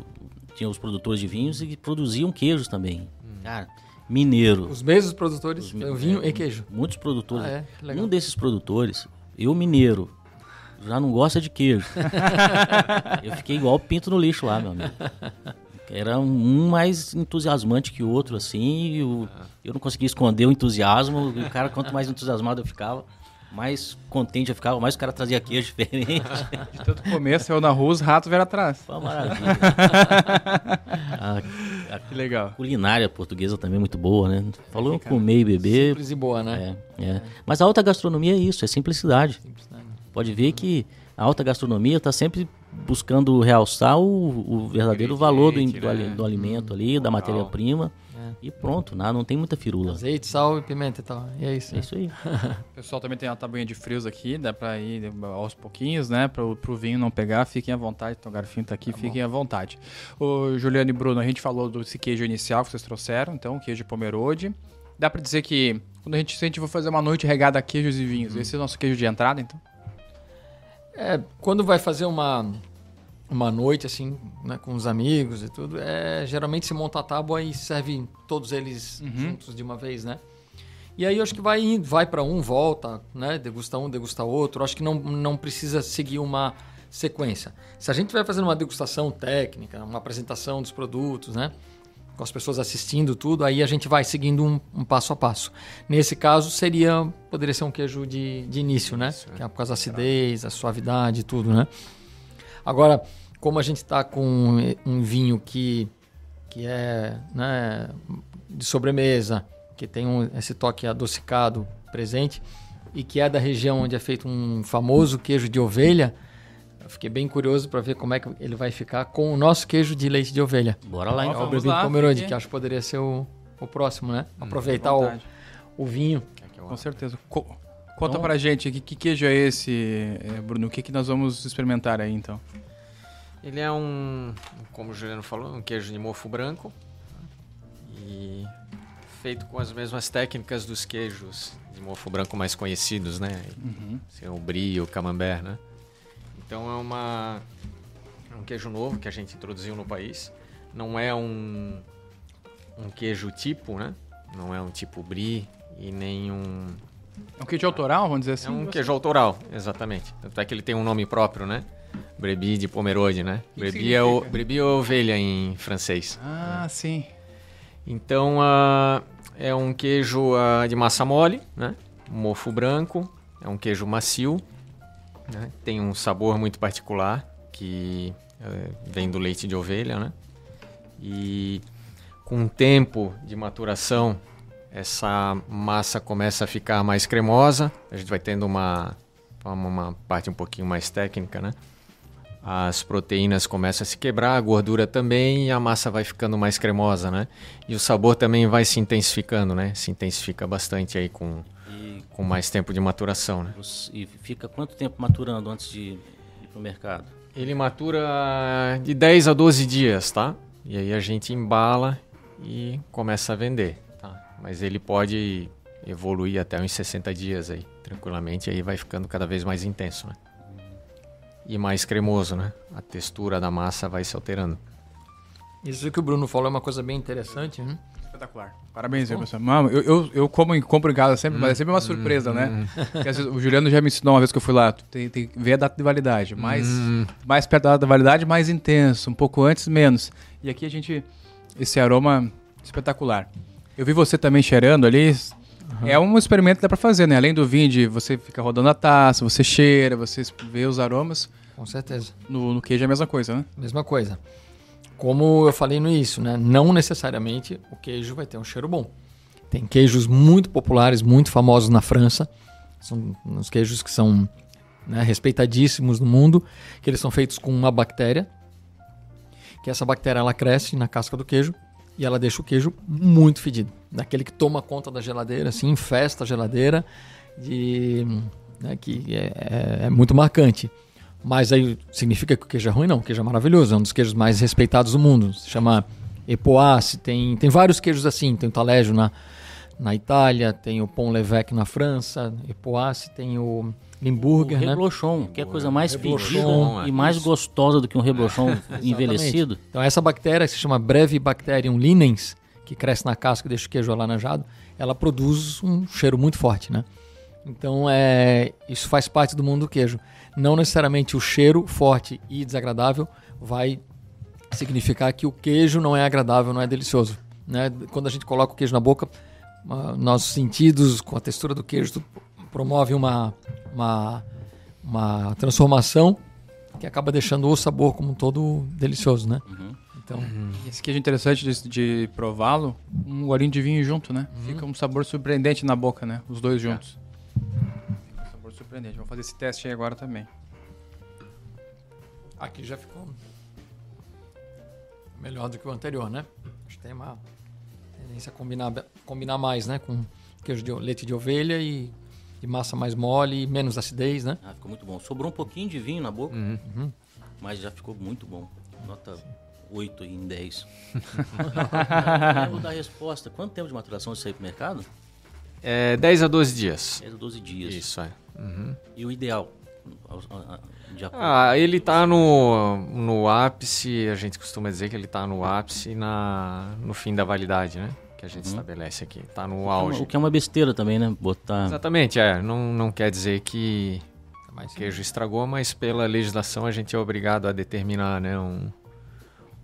tinha os produtores de vinhos e produziam queijos também. Cara, mineiro. Os mesmos produtores, Os vinho é, e queijo. Muitos produtores. Ah, é? Um desses produtores, eu mineiro, já não gosta de queijo. eu fiquei igual pinto no lixo lá, meu amigo. Era um mais entusiasmante que o outro, assim, e o- eu não conseguia esconder o entusiasmo. E o cara, quanto mais entusiasmado eu ficava, mais contente eu ficava, mais o cara trazia queijo diferente. De tanto começo, eu na rua, os ratos vieram atrás. Foi uma maravilha. a, a Que legal. culinária portuguesa também é muito boa, né? Falou em comer e beber. Simples e boa, né? É, é. Mas a alta gastronomia é isso, é simplicidade. Simples, né? Pode ver que a alta gastronomia está sempre buscando realçar o, o verdadeiro valor do, do, né? do alimento ali, da matéria-prima. E pronto, né? não tem muita firula. Azeite, sal e pimenta e tal. E é isso. É isso aí. O pessoal também tem uma tabuinha de frios aqui, dá pra ir aos pouquinhos, né? Pro, pro vinho não pegar, fiquem à vontade. Então o garfinho tá aqui, fiquem à vontade. O Juliano e Bruno, a gente falou desse queijo inicial que vocês trouxeram, então, queijo pomerode. Dá pra dizer que quando a gente, se a gente for fazer uma noite regada a queijos e vinhos, esse é o nosso queijo de entrada, então? É, quando vai fazer uma, uma noite assim, né, com os amigos e tudo, é, geralmente se monta a tábua e serve todos eles juntos de uma vez, né? E aí eu acho que vai indo, vai para um, volta, né? Degusta um, degusta outro. Acho que não, não precisa seguir uma sequência. Se a gente vai fazendo uma degustação técnica, uma apresentação dos produtos, né? Com as pessoas assistindo tudo, aí a gente vai seguindo um, um passo a passo. Nesse caso, seria poderia ser um queijo de, de início, né? Que é por causa da acidez, a suavidade e tudo, né? Agora, como a gente está com um vinho que, que é né, de sobremesa, que tem um- esse toque adocicado presente e que é da região onde é feito um famoso queijo de ovelha, eu fiquei bem curioso para ver como é que ele vai ficar com o nosso queijo de leite de ovelha. Bora lá então. o Vamos lá, Pomerode, que acho que poderia ser o, o próximo, né? Aproveitar À o, o vinho. Com certeza. Co- conta Então- pra gente, que, que queijo é esse, eh, Bruno? O que, que nós vamos experimentar aí, então? Ele é um, como o Juliano falou, um queijo de mofo branco. E feito com as mesmas técnicas dos queijos de mofo branco mais conhecidos, né? Assim, o brie, o camembert, né? Então é uma é um queijo novo que a gente introduziu no país. Não é um um queijo tipo, né? Não é um tipo brie e nem um É um queijo autoral, vamos dizer assim? é um queijo autoral, exatamente. Tanto é que ele tem um nome próprio, né? Brebis de Pomerode, né? que Brebis é, o? Brebis é ovelha em francês. Ah, sim. Então, ah, é um queijo ah, de massa mole, né? Mofo branco, é um queijo macio, né? Tem um sabor muito particular que eh, vem do leite de ovelha, né? E com o tempo de maturação, essa massa começa a ficar mais cremosa. A gente vai tendo uma, uma parte um pouquinho mais técnica, né? As proteínas começam a se quebrar, a gordura também, e a massa vai ficando mais cremosa, né? E o sabor também vai se intensificando, né? Se intensifica bastante aí com, E, com mais tempo de maturação, né? e fica quanto tempo maturando antes de ir pro mercado? Ele matura de 10 a 12 dias, tá? E aí a gente embala e começa a vender, tá? Mas ele pode evoluir até uns 60 dias aí, tranquilamente, aí vai ficando cada vez mais intenso, né? E mais cremoso, né? A textura da massa vai se alterando. Isso que o Bruno falou é uma coisa bem interessante, né? Espetacular. Parabéns, aí, pessoal. Mano, eu, eu, eu como, em- compro em casa sempre, mas é sempre uma surpresa, né? Porque, às vezes, o Juliano já me ensinou uma vez que eu fui lá, tem, tem que ver a data de validade. Mais, mais perto da data de validade, mais intenso. Um pouco antes, menos. E aqui a gente... Esse aroma espetacular. Eu vi você também cheirando ali. É um experimento que dá pra fazer, né? Além do vinho, de você fica rodando a taça, você cheira, você vê os aromas. Com certeza. No, no queijo é a mesma coisa, né? Mesma coisa. Como eu falei no início, né? Não necessariamente o queijo vai ter um cheiro bom. Tem queijos muito populares, muito famosos na França. São uns queijos que são né, respeitadíssimos no mundo, que eles são feitos com uma bactéria, que essa bactéria ela cresce na casca do queijo e ela deixa o queijo muito fedido. Daquele que toma conta da geladeira, assim, infesta a geladeira, de, né, que é, é- é muito marcante. Mas aí significa que o queijo é ruim? Não, o queijo é maravilhoso, é um dos queijos mais respeitados do mundo. Se chama Epoace, tem, tem vários queijos assim, tem o Taleggio na, na Itália, tem o Pont l'Évêque na França, Epoace, tem o Limburger, o né? reblochon, que é a coisa mais pedida é. e mais gostosa do que um reblochon envelhecido. Então essa bactéria, que se chama Brevibacterium linens, que cresce na casca e deixa o queijo alaranjado, ela produz um cheiro muito forte, né? Então é, isso faz parte do mundo do queijo. Não necessariamente o cheiro forte e desagradável vai significar que o queijo não é agradável, não é delicioso. Né? Quando a gente coloca o queijo na boca, ah, nossos sentidos, com a textura do queijo, tudo promove uma, uma, uma transformação que acaba deixando o sabor como um todo delicioso, né? Uhum. Então, Esse queijo é interessante de, de prová-lo, um golinho de vinho junto, né? Fica um sabor surpreendente na boca, né? Os dois juntos. Fica um sabor surpreendente. Vamos fazer esse teste aí agora também. aqui já ficou melhor do que o anterior, né? Acho que tem uma tendência a combinar, combinar mais, né? Com queijo de leite de ovelha e, e massa mais mole e menos acidez, né? Ah, ficou muito bom. Sobrou um pouquinho de vinho na boca, Uhum. mas já ficou muito bom. Nota 8 em 10. Eu vou dar a resposta. Quanto tempo de maturação isso aí pro mercado? É 10 a 12 dias. 10 a 12 dias. Isso, é. Uhum. E o ideal? De. Ah, ele tá no, no ápice, a gente costuma dizer que ele tá no ápice na, no fim da validade, né? Que a gente estabelece aqui. Tá no auge. O que é uma besteira também, né? Botar. Exatamente, é. Não, não quer dizer que Mas o queijo estragou, mas pela legislação a gente é obrigado a determinar né, um,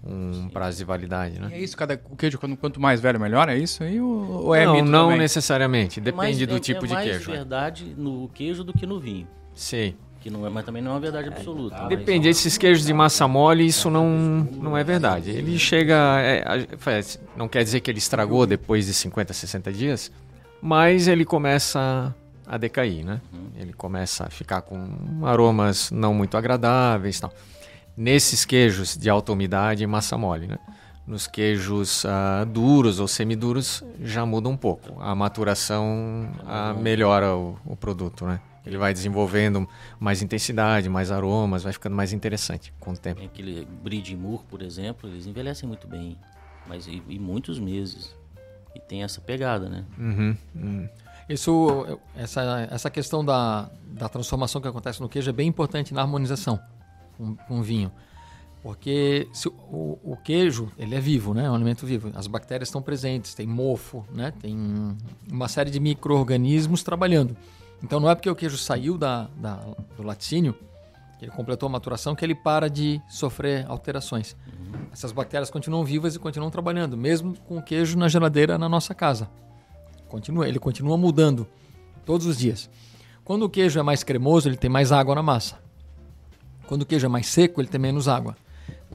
um prazo de validade, E né? é isso, cada, o queijo, quanto, quanto mais velho, melhor? É isso aí? Ou, ou é não, não também? necessariamente. É Depende mais- do é- tipo é de mais queijo. né? verdade no queijo do que no vinho. Sei. Que não é, mas também não é uma verdade absoluta. mas- Depende, esses queijos de massa mole, isso não, não é verdade. Ele chega. é, faz- não quer dizer que ele estragou depois de 50, 60 dias, mas ele começa a decair, né? Ele começa a ficar com aromas não muito agradáveis tal. Nesses queijos de alta umidade e massa mole, né? Nos queijos ah, duros ou semiduros já muda um pouco. A maturação ah, melhora o, o produto, né? Ele vai desenvolvendo mais intensidade, mais aromas, vai ficando mais interessante com o tempo. Tem aquele Moore, por exemplo, eles envelhecem muito bem. Mas e, e muitos meses. E tem essa pegada, né? Uhum, uhum. Isso, essa, essa questão da, da transformação que acontece no queijo é bem importante na harmonização com, com o vinho. Porque se o, o queijo, ele é vivo, né? É um alimento vivo. As bactérias estão presentes, tem mofo, né? Tem uma série de micro-organismos trabalhando. Então não é porque o queijo saiu da, da- do laticínio, que ele completou a maturação, que ele para de sofrer alterações. Essas bactérias continuam vivas e continuam trabalhando, mesmo com o queijo na geladeira na nossa casa. Continua, ele continua mudando todos os dias. Quando o queijo é mais cremoso, ele tem mais água na massa. Quando o queijo é mais seco, ele tem menos água.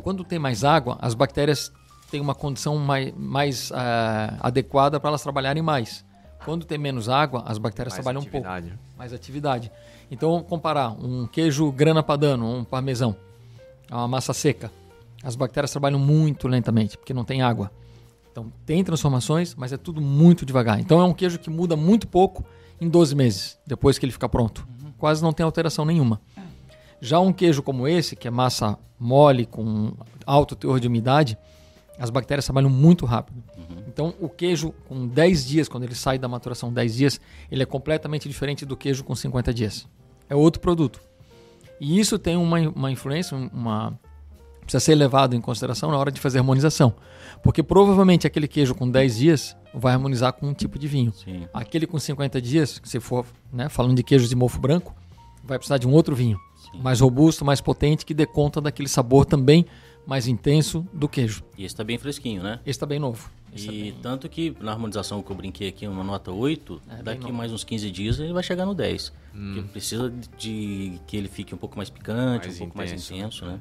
Quando tem mais água, as bactérias têm uma condição mais, mais ah, adequada para elas trabalharem mais. Quando tem menos água, as bactérias Mais trabalham um pouco atividade. mais atividade. Então, vamos comparar um queijo grana padano, um parmesão, a uma massa seca. As bactérias trabalham muito lentamente, porque não tem água. Então, tem transformações, mas é tudo muito devagar. Então, é um queijo que muda muito pouco em 12 meses, depois que ele fica pronto. Quase não tem alteração nenhuma. Já um queijo como esse, que é massa mole, com alto teor de umidade, as bactérias trabalham muito rápido. Então, o queijo com 10 dias, quando ele sai da maturação 10 dias, ele é completamente diferente do queijo com 50 dias. É outro produto. E isso tem uma, uma influência, uma precisa ser levado em consideração na hora de fazer harmonização. Porque provavelmente aquele queijo com 10 dias vai harmonizar com um tipo de vinho. Sim. Aquele com 50 dias, se for né, falando de queijos de mofo branco, vai precisar de um outro vinho. Sim. Mais robusto, mais potente, que dê conta daquele sabor também mais intenso do queijo. E esse tá bem fresquinho, né? Esse está bem novo. Esse tá E bem- tanto que na harmonização que eu brinquei aqui, uma nota 8, É, daqui mais uns 15 dias ele vai chegar no 10. Porque precisa de que ele fique um pouco mais picante, Mais um pouco intenso, mais intenso, né?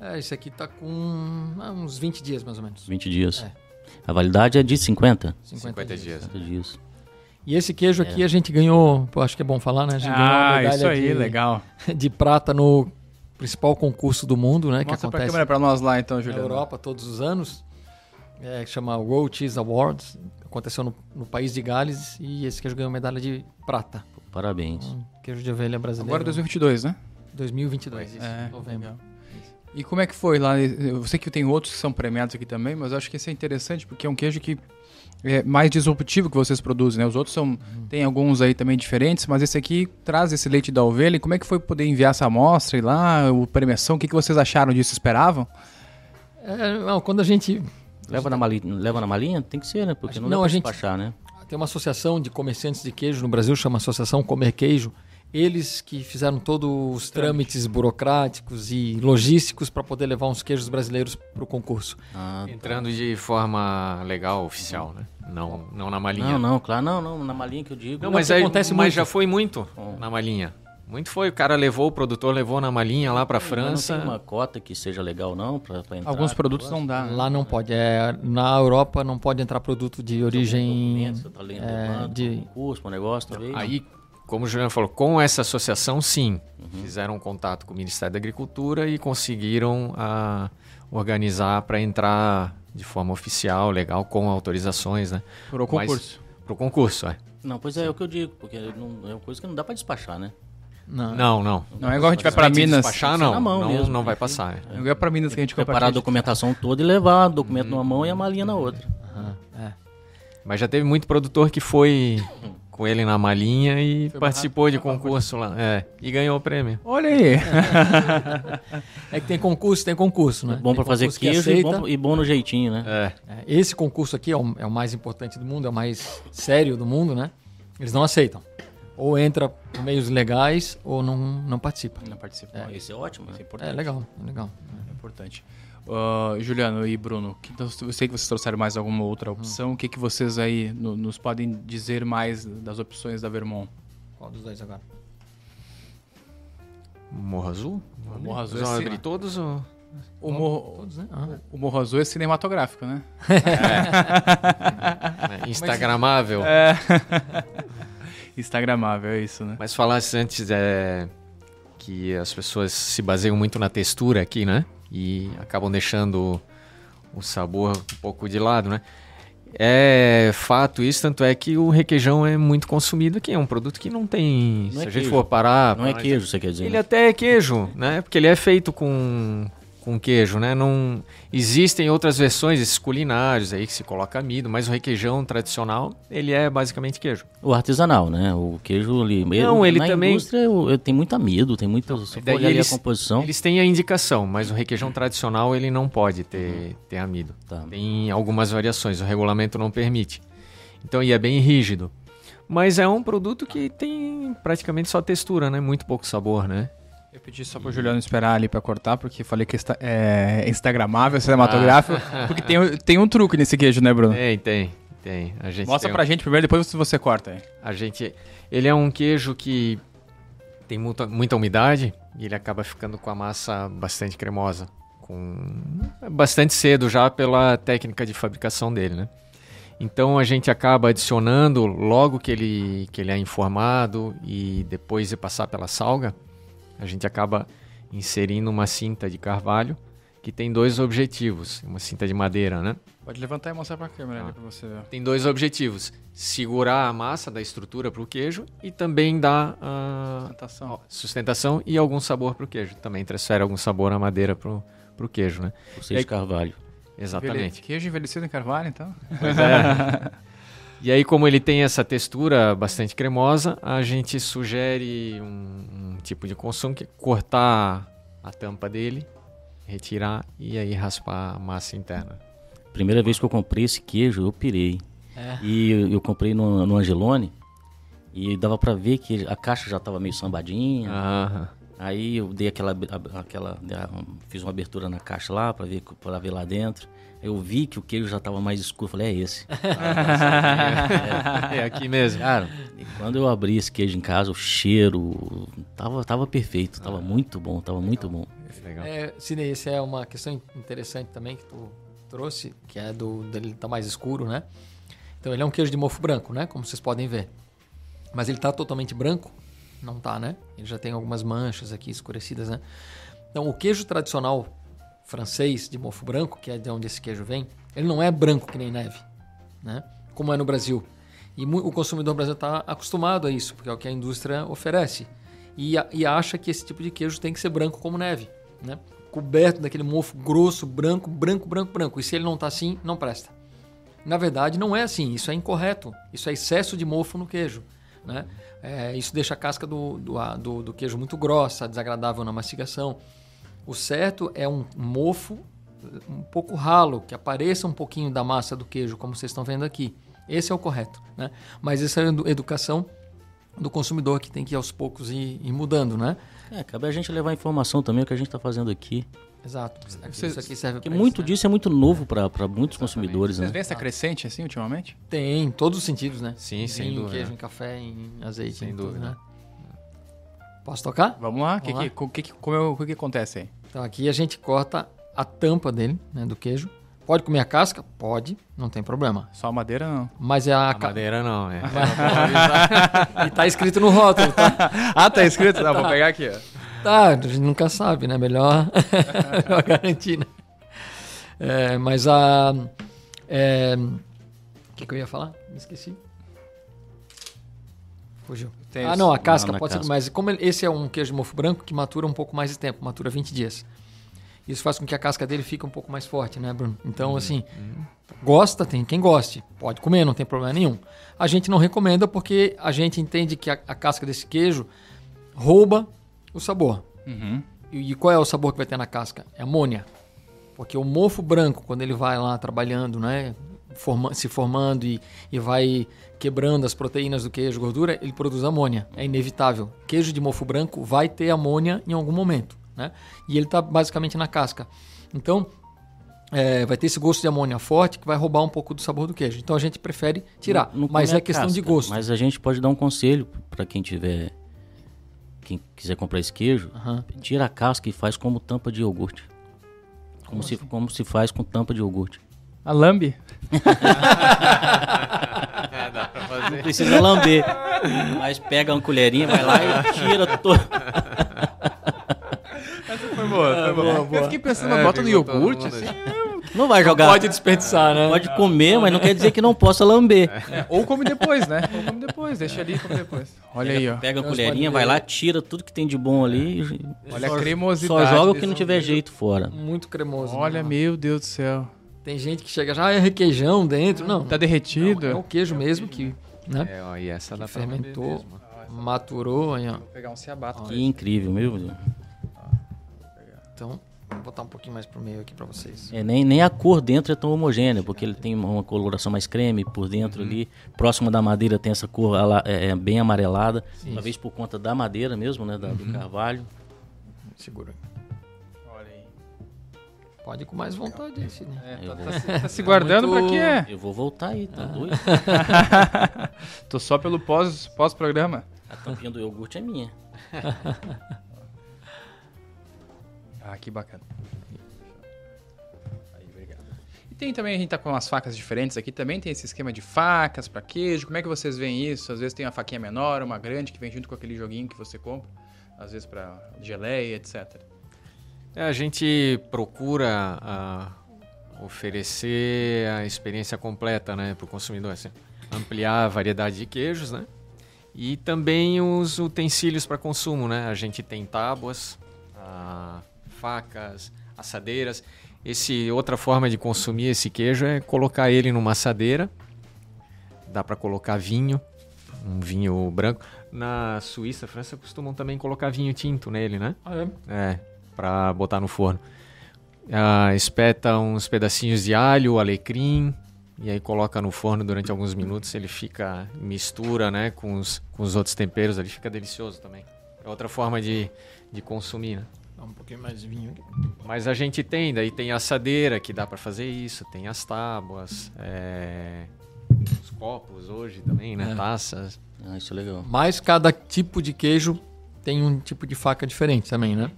É, esse aqui tá com ah, uns 20 dias mais ou menos. 20 dias. É. A validade é de 50. 50 dias. 50 dias. E esse queijo aqui a gente ganhou, pô, acho que é bom falar, né? A gente ganhou uma Ah, medalha isso aí, de, legal. de prata no principal concurso do mundo, né? que Mostra pra acontece câmera pra nós lá então, na Juliano. Europa todos os anos. É, que chama World Cheese Awards. Aconteceu no, no país de Gales e esse queijo ganhou medalha de prata. Parabéns. Um queijo de ovelha brasileiro. Agora 2022, né? 2022, isso, É, novembro. legal. E como é que foi lá? Eu sei que tem outros que são premiados aqui também, mas eu acho que esse é interessante porque é um queijo que é mais disruptivo que vocês produzem, né? Os outros são tem alguns aí também diferentes, mas esse aqui traz esse leite da ovelha. E como é que foi poder enviar essa amostra e lá, o premiação? O que, que vocês acharam disso? Esperavam? É, não, quando a gente Leva na, mali... Leva na malinha? Tem que ser, né? Porque Acho- não, não, dá a gente- despachar, né? tem uma associação de comerciantes de queijo no Brasil, chama Associação Comer Queijo. Eles que fizeram todos os trâmites burocráticos e logísticos para poder levar uns queijos brasileiros para o concurso. Ah, Entrando de forma legal, oficial, né? Não, não na malinha. não, não, claro, não, não, na malinha que eu digo. Não, Não, mas, aí, acontece mas muito. já foi muito na malinha. Muito foi. O cara levou, o produtor levou na malinha lá pra Mas França. Não tem uma cota que seja legal, não, pra, pra entrar. Alguns produtos não dá. Lá não pode. É, na Europa não pode entrar produto de origem Documento, você tá lendo, é, de concurso, um negócio, talvez. Aí, como o Juliano falou, com essa associação, sim. Uhum. Fizeram um contato com o Ministério da Agricultura e conseguiram ah, organizar para entrar de forma oficial, legal, com autorizações, né? Por o concurso. Pro concurso, é. Não, pois é, é o que eu digo, porque não, é uma coisa que não dá pra despachar, né? não, Não, não. Não é igual a gente vai Vai te Minas. despachar, não. na mão não, mesmo, não vai que- passar. é. É igual pra Minas que a gente Preparar a documentação toda e levar o documento numa mão e a malinha na outra. Aham, é. Mas já teve muito produtor que foi com ele na malinha e Foi participou de concurso lá. É, e ganhou o prêmio. Olha aí. É que tem concurso, tem concurso, né? Bom Tem pra fazer concurso que queijo e bom, e bom no jeitinho, né? É. É, Esse concurso aqui é o, é o mais importante do mundo, é o mais sério do mundo, né? Eles não aceitam. Ou entra por meios legais ou não, não participa. Não participa. Bom, Esse é ótimo, né? Isso é importante. É legal, é legal. É importante. Ah, Juliano e Bruno, que, então, eu sei que vocês trouxeram mais alguma Hum. outra opção. O que, que vocês aí no- nos podem dizer mais das opções da Vermont? Qual dos dois agora? Morro Azul? O Morro Azul Vocês vão é abrir todos ou... O Morro, Todos, né? Ah. o Morro Azul é cinematográfico, né? É, Instagramável? Instagramável, é isso, né? Mas falasse antes é, que as pessoas se baseiam muito na textura aqui, né? E acabam deixando o sabor um pouco de lado, né? É fato isso, tanto é que o requeijão é muito consumido aqui. É um produto que não tem. Não se é a gente queijo. for parar. Não é queijo, você quer dizer? Ele né? até é queijo, né? Porque ele é feito com, com queijo, né? Não existem outras versões esses culinários aí que se coloca amido, mas o requeijão tradicional ele é basicamente queijo. O artesanal, né? O queijo ali. Não, ele na também- indústria o- tem muito amido, tem muito. Se for eles- a composição. Eles têm a indicação, mas o requeijão tradicional ele não pode ter, ter amido. Tá. Tem algumas variações, o regulamento não permite. Então, e é bem rígido. Mas é um produto que tem praticamente só textura, né? Muito pouco sabor, né? Eu pedi só pro Juliano esperar ali pra cortar, porque falei que está, é instagramável, cinematográfico. Porque tem, tem um truque nesse queijo, né, Bruno? Tem, tem, tem. A gente Mostra tem um- pra gente primeiro, depois você corta aí. A gente, ele é um queijo que tem muita, muita umidade e ele acaba ficando com a massa bastante cremosa, com bastante cedo já pela técnica de fabricação dele, né? Então a gente acaba adicionando logo que ele, que ele é informado e depois de passar pela salga, a gente acaba inserindo uma cinta de carvalho que tem dois objetivos, uma cinta de madeira, né? Pode levantar e mostrar pra câmera ali pra você ver. Tem dois objetivos: segurar a massa da estrutura para o queijo e também dar ah, Tentação. sustentação e algum sabor para o queijo. Também transfere algum sabor à madeira para o queijo, né? O seis de carvalho. Exatamente. Queijo envelhecido em carvalho, então? Pois é. E aí, como ele tem essa textura bastante cremosa, a gente sugere um, um tipo de consumo que é cortar a tampa dele, retirar e aí raspar a massa interna. Primeira vez que eu comprei esse queijo, eu pirei. É. E eu, eu comprei no, no Angelone e dava pra ver que a caixa já tava meio sambadinha. Ah, Aí eu dei aquela, aquela fiz uma abertura na caixa lá pra ver para ver lá dentro. Eu vi que o queijo já tava mais escuro, falei, é esse. é aqui mesmo. Cara, e quando eu abri esse queijo em casa, o cheiro tava, tava perfeito, tava muito bom, tava muito bom. Legal. É, Sidney, essa é uma questão interessante também que tu trouxe, que é do dele tá mais escuro, né? Então ele é um queijo de mofo branco, né? Como vocês podem ver. Mas ele tá totalmente branco? Não tá, né? Ele já tem algumas manchas aqui escurecidas, né? Então o queijo tradicional francês de mofo branco, que é de onde esse queijo vem, ele não é branco que nem neve, né? Como é no Brasil. E o consumidor brasileiro está acostumado a isso, porque é o que a indústria oferece. E, e acha que esse tipo de queijo tem que ser branco como neve, né? Coberto daquele mofo grosso, branco, branco, branco, branco. E se ele não está assim, não presta. Na verdade, não é assim. Isso é incorreto. Isso é excesso de mofo no queijo. Né? É, isso deixa a casca do, do, do- do queijo muito grossa, desagradável na mastigação. O certo é um mofo um pouco ralo, que apareça um pouquinho da massa do queijo, como vocês estão vendo aqui. Esse é o correto. Né? Mas essa edu- educação do consumidor que tem que ir aos poucos ir, ir mudando, né? É, cabe a gente levar informação também, o que a gente está fazando aqui. Exato. Vocês- Isso aqui serve Porque pra muito isso, né? disso é muito novo para muitos consumidores, Vocês né? veem essa crescente assim ultimamente? Tem, em todos os sentidos, né? Sim, em sem dúvida. queijo, em café, em azeite, Sem em tudo, dúvida. né? Posso tocar? Vamos lá, o que, Vamos que, que, que, como é que, que acontece aí? Então aqui a gente corta a tampa dele, né, do queijo. Pode comer a casca? Pode, não tem problema. Só a madeira não. Mas é a, A ca- madeira não, é. e tá escrito no rótulo, tá? ah, tá escrito? Não, vou pegar aqui, ó. Tá, a gente nunca sabe, né? Melhor, melhor garantir, né? É, mas a. é, O que, que eu ia falar? Me esqueci. Fugiu. Tem ah, não, a casca na pode casca. ser. Mas como esse é um queijo de mofo branco que matura um pouco mais de tempo, matura 20 dias. Isso faz com que a casca dele fique um pouco mais forte, né, Bruno? Então, assim, gosta, tem quem goste. Pode comer, não tem problema nenhum. A gente não recomenda porque a gente entende que a, a casca desse queijo rouba o sabor. Uhum. E, e qual é o sabor que vai ter na casca? É amônia. Porque o mofo branco, quando ele vai lá trabalhando, né, forma- se formando e, e vai quebrando as proteínas do queijo, gordura, ele produz amônia. É inevitável. Queijo de mofo branco vai ter amônia em algum momento, né? E ele está basicamente na casca. Então, é, vai ter esse gosto de amônia forte que vai roubar um pouco do sabor do queijo. Então a gente prefere tirar. Não- não mas é questão de casca, gosto. Mas a gente pode dar um conselho para quem tiver. Quem quiser comprar esse queijo, Aham. tira a casca e faz como tampa de iogurte. Como, se, como se faz com tampa de iogurte. A lambe? Não precisa lamber. Mas pega uma colherinha, vai lá e tira todo. Foi boa, foi boa. Eu fiquei pensando, mas bota no iogurte, assim. Não vai jogar. Pode desperdiçar, né? Pode comer, mas não quer dizer que não possa lamber. É, ou come depois, né? Ou come depois, deixa ali e come depois. Olha aí, ó. Pega a colherinha, vai lá, tira tudo que tem de bom ali. Olha só, a cremosidade. Só joga o que não tiver jeito fora. Muito cremoso. Olha, né? meu Deus do céu. Tem gente que chega já, ah, é requeijão dentro. Não, Tá derretido. Não, é o queijo mesmo que, né, É, ó, e essa dá que pra fermentou, mesmo. maturou. Aí, ó. Vou pegar um ciabato. Que incrível, meu Deus. Então, vou botar um pouquinho mais pro meio aqui pra vocês. É, nem, nem a cor dentro é tão homogênea, porque ele tem uma coloração mais creme por dentro ali. Próximo da madeira tem essa cor ala- é, é bem amarelada. Talvez por conta da madeira mesmo, né? da- Do carvalho. Segura. Aí. Pode ir com mais vontade esse, né? É, Eu tá, vou- tá se- tá se guardando muito- pra quê? Eu vou voltar aí, tá doido? Tô só pelo pós- pós-programa. A tampinha do iogurte é minha. ah, que bacana. Aí, obrigado. E tem também, a gente tá com umas facas diferentes aqui também, tem esse esquema de facas pra queijo. Como é que vocês veem isso? Às vezes tem uma faquinha menor, uma grande, que vem junto com aquele joguinho que você compra. Às vezes pra geleia, etc. É, a gente procura ah, oferecer a experiência completa né, para o consumidor. Assim, ampliar a variedade de queijos, né? E também os utensílios para consumo, né? A gente tem tábuas, ah, facas, assadeiras. Esse outra forma de consumir esse queijo é colocar ele numa assadeira. Dá para colocar vinho, um vinho branco. Na Suíça, França costumam também colocar vinho tinto nele, né? Ah, é? É, pra botar no forno. Ah, espeta uns pedacinhos de alho, alecrim, e aí coloca no forno durante alguns minutos. Ele fica, mistura né, com, os, com os outros temperos ali, fica delicioso também. É outra forma de, de consumir, né? Dá um pouquinho mais de vinho aqui. Mas a gente tem, daí tem a assadeira que dá pra fazer isso, tem as tábuas, é, os copos hoje também, né? É. Taças. Ah, isso é legal. Mas cada tipo de queijo tem um tipo de faca diferente também, né?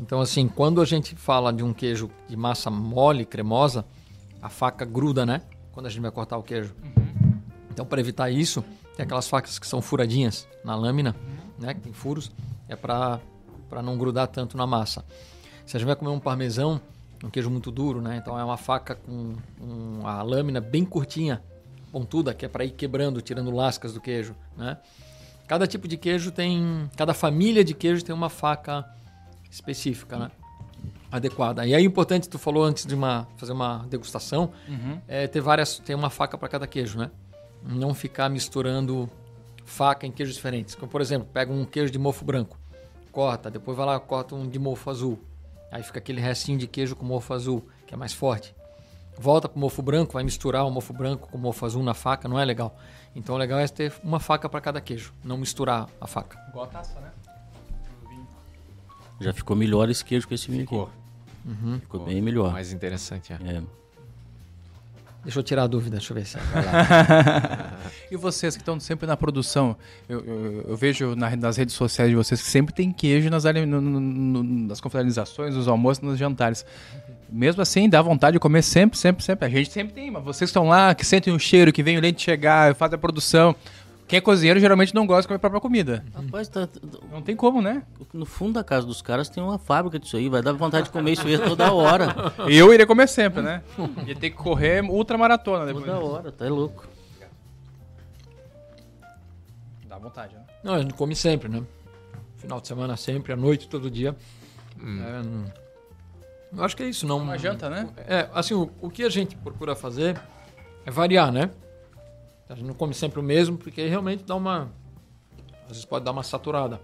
Então, assim, quando a gente fala de um queijo de massa mole, cremosa, a faca gruda, né? Quando a gente vai cortar o queijo. Então, para evitar isso, tem aquelas facas que são furadinhas na lâmina, né? Que tem furos. É para não grudar tanto na massa. Se a gente vai comer um parmesão, um queijo muito duro, né? Então é uma faca com um- a lâmina bem curtinha, pontuda, que é para ir quebrando, tirando lascas do queijo, né? Cada tipo de queijo tem, cada família de queijo tem uma faca específica, né? Adequada. E aí importante, tu falou antes de uma fazer uma degustação, é ter várias, ter uma faca para cada queijo, né? Não ficar misturando faca em queijos diferentes. Como, por exemplo, pega um queijo de mofo branco, corta, depois vai lá corta um de mofo azul. Aí fica aquele restinho de queijo com mofo azul, que é mais forte. volta pro mofo branco, vai misturar o mofo branco com o mofo azul na faca, não é legal. Então o legal é ter uma faca para cada queijo, não misturar a faca. Igual a taça, né? Já ficou melhor esse queijo que esse vinho Ficou. aqui. Ficou bem melhor. Mais interessante, é. É. Deixa eu tirar a dúvida, deixa eu ver se é. E vocês que estão sempre na produção, eu, eu- eu vejo na- nas redes sociais de vocês que sempre tem queijo nas, no- no- no- nas confraternizações, nos almoços, nos jantares. Mesmo assim, dá vontade de comer sempre, sempre, sempre. A gente sempre tem, mas vocês que estão lá, que sentem o cheiro, que vem o leite chegar, faz a produção. Quem é cozinheiro geralmente não gosta de comer a própria comida. Rapaz, tá- Não tem como, né? no fundo da casa dos caras tem uma fábrica disso aí. Vai dar vontade de comer isso aí toda hora. Eu iria comer sempre, né? Ia ter que correr ultramaratona depois. Toda hora, tá louco. Dá vontade, né? Não, a gente come sempre, né? Final de semana sempre, à noite, todo dia. É, não- eu acho que é isso, não. Uma janta, né? É, assim, o, o que a gente procura fazer é variar, né? A gente não come sempre o mesmo, porque realmente dá uma. Às vezes pode dar uma saturada.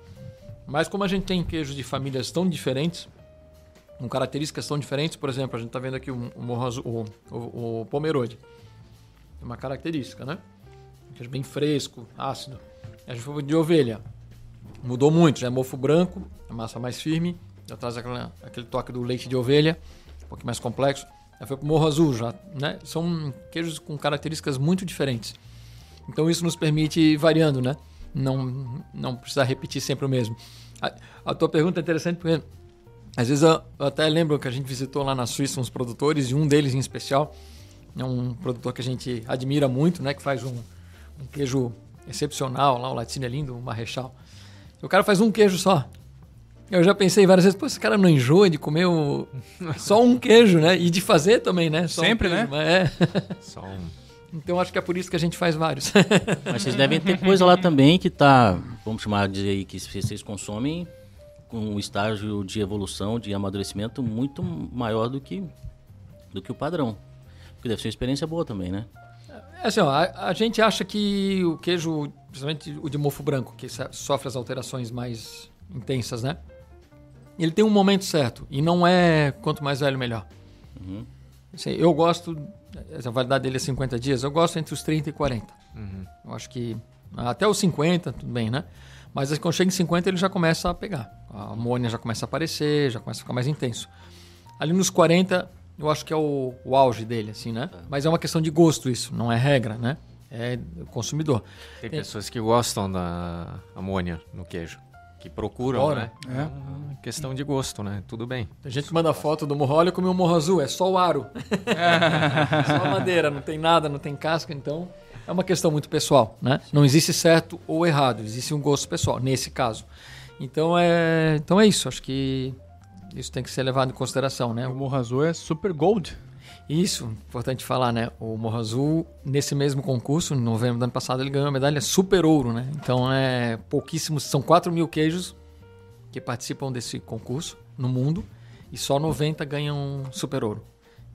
Mas como a gente tem queijos de famílias tão diferentes, com características tão diferentes, por exemplo, a gente tá vendo aqui o, o, o, o, Pomerode. Tem uma característica, né? Um queijo bem fresco, ácido. A gente foi de ovelha. Mudou muito, já é mofo branco, a massa mais firme, já traz aquela- aquele toque do leite de ovelha, um pouquinho mais complexo. Já foi pro morro azul, já, né? São queijos com características muito diferentes. Então isso nos permite ir variando, né? Não, não precisar repetir sempre o mesmo. A, a tua pergunta é interessante porque às vezes eu, eu até lembro que a gente visitou lá na Suíça uns produtores e um deles em especial é um produtor que a gente admira muito, né? Que faz um, um queijo excepcional lá, o laticínio é lindo, o marrechal. O cara faz um queijo só. Eu já pensei várias vezes, pô, esse cara não enjoa de comer o... só um queijo, né? E de fazer também, né? Só um Sempre, queijo, né? mas é. Só um. Então acho que é por isso que a gente faz vários. Mas vocês devem ter coisa lá também que tá, vamos chamar de aí, que vocês consomem com um estágio de evolução, de amadurecimento muito maior do que, do que o padrão. Porque deve ser uma experiência boa também, né? É assim, ó, a, a gente acha que o queijo, principalmente o de mofo branco, que so- sofre as alterações mais intensas, né? Ele tem um momento certo. E não é quanto mais velho, melhor. Assim, eu gosto, a validade dele é 50 dias, eu gosto entre os 30 e 40. Eu acho que até os 50, tudo bem, né? Mas quando chega em 50, ele já começa a pegar. A amônia já começa a aparecer, já começa a ficar mais intenso. Ali nos 40, eu acho que é o, o auge dele, assim, né? Mas é uma questão de gosto isso, não é regra, né? É consumidor. Tem Tem- pessoas que gostam da amônia no queijo. Que procuram, Ora, né? É uma questão de gosto, né? Tudo bem. Tem gente que manda foto do morro, olha como é o morro azul, é só o aro. só a madeira, não tem nada, não tem casca, então é uma questão muito pessoal, né? Não existe certo ou errado, existe um gosto pessoal, nesse caso. Então é, então é isso, acho que isso tem que ser levado em consideração, né? O Morro Azul é super gold. Isso, importante falar, né? O Morro Azul, nesse mesmo concurso, em novembro do ano passado, ele ganhou a medalha Super Ouro, né? Então é pouquíssimos, são 4 mil queijos que participam desse concurso no mundo e só 90 ganham Super Ouro.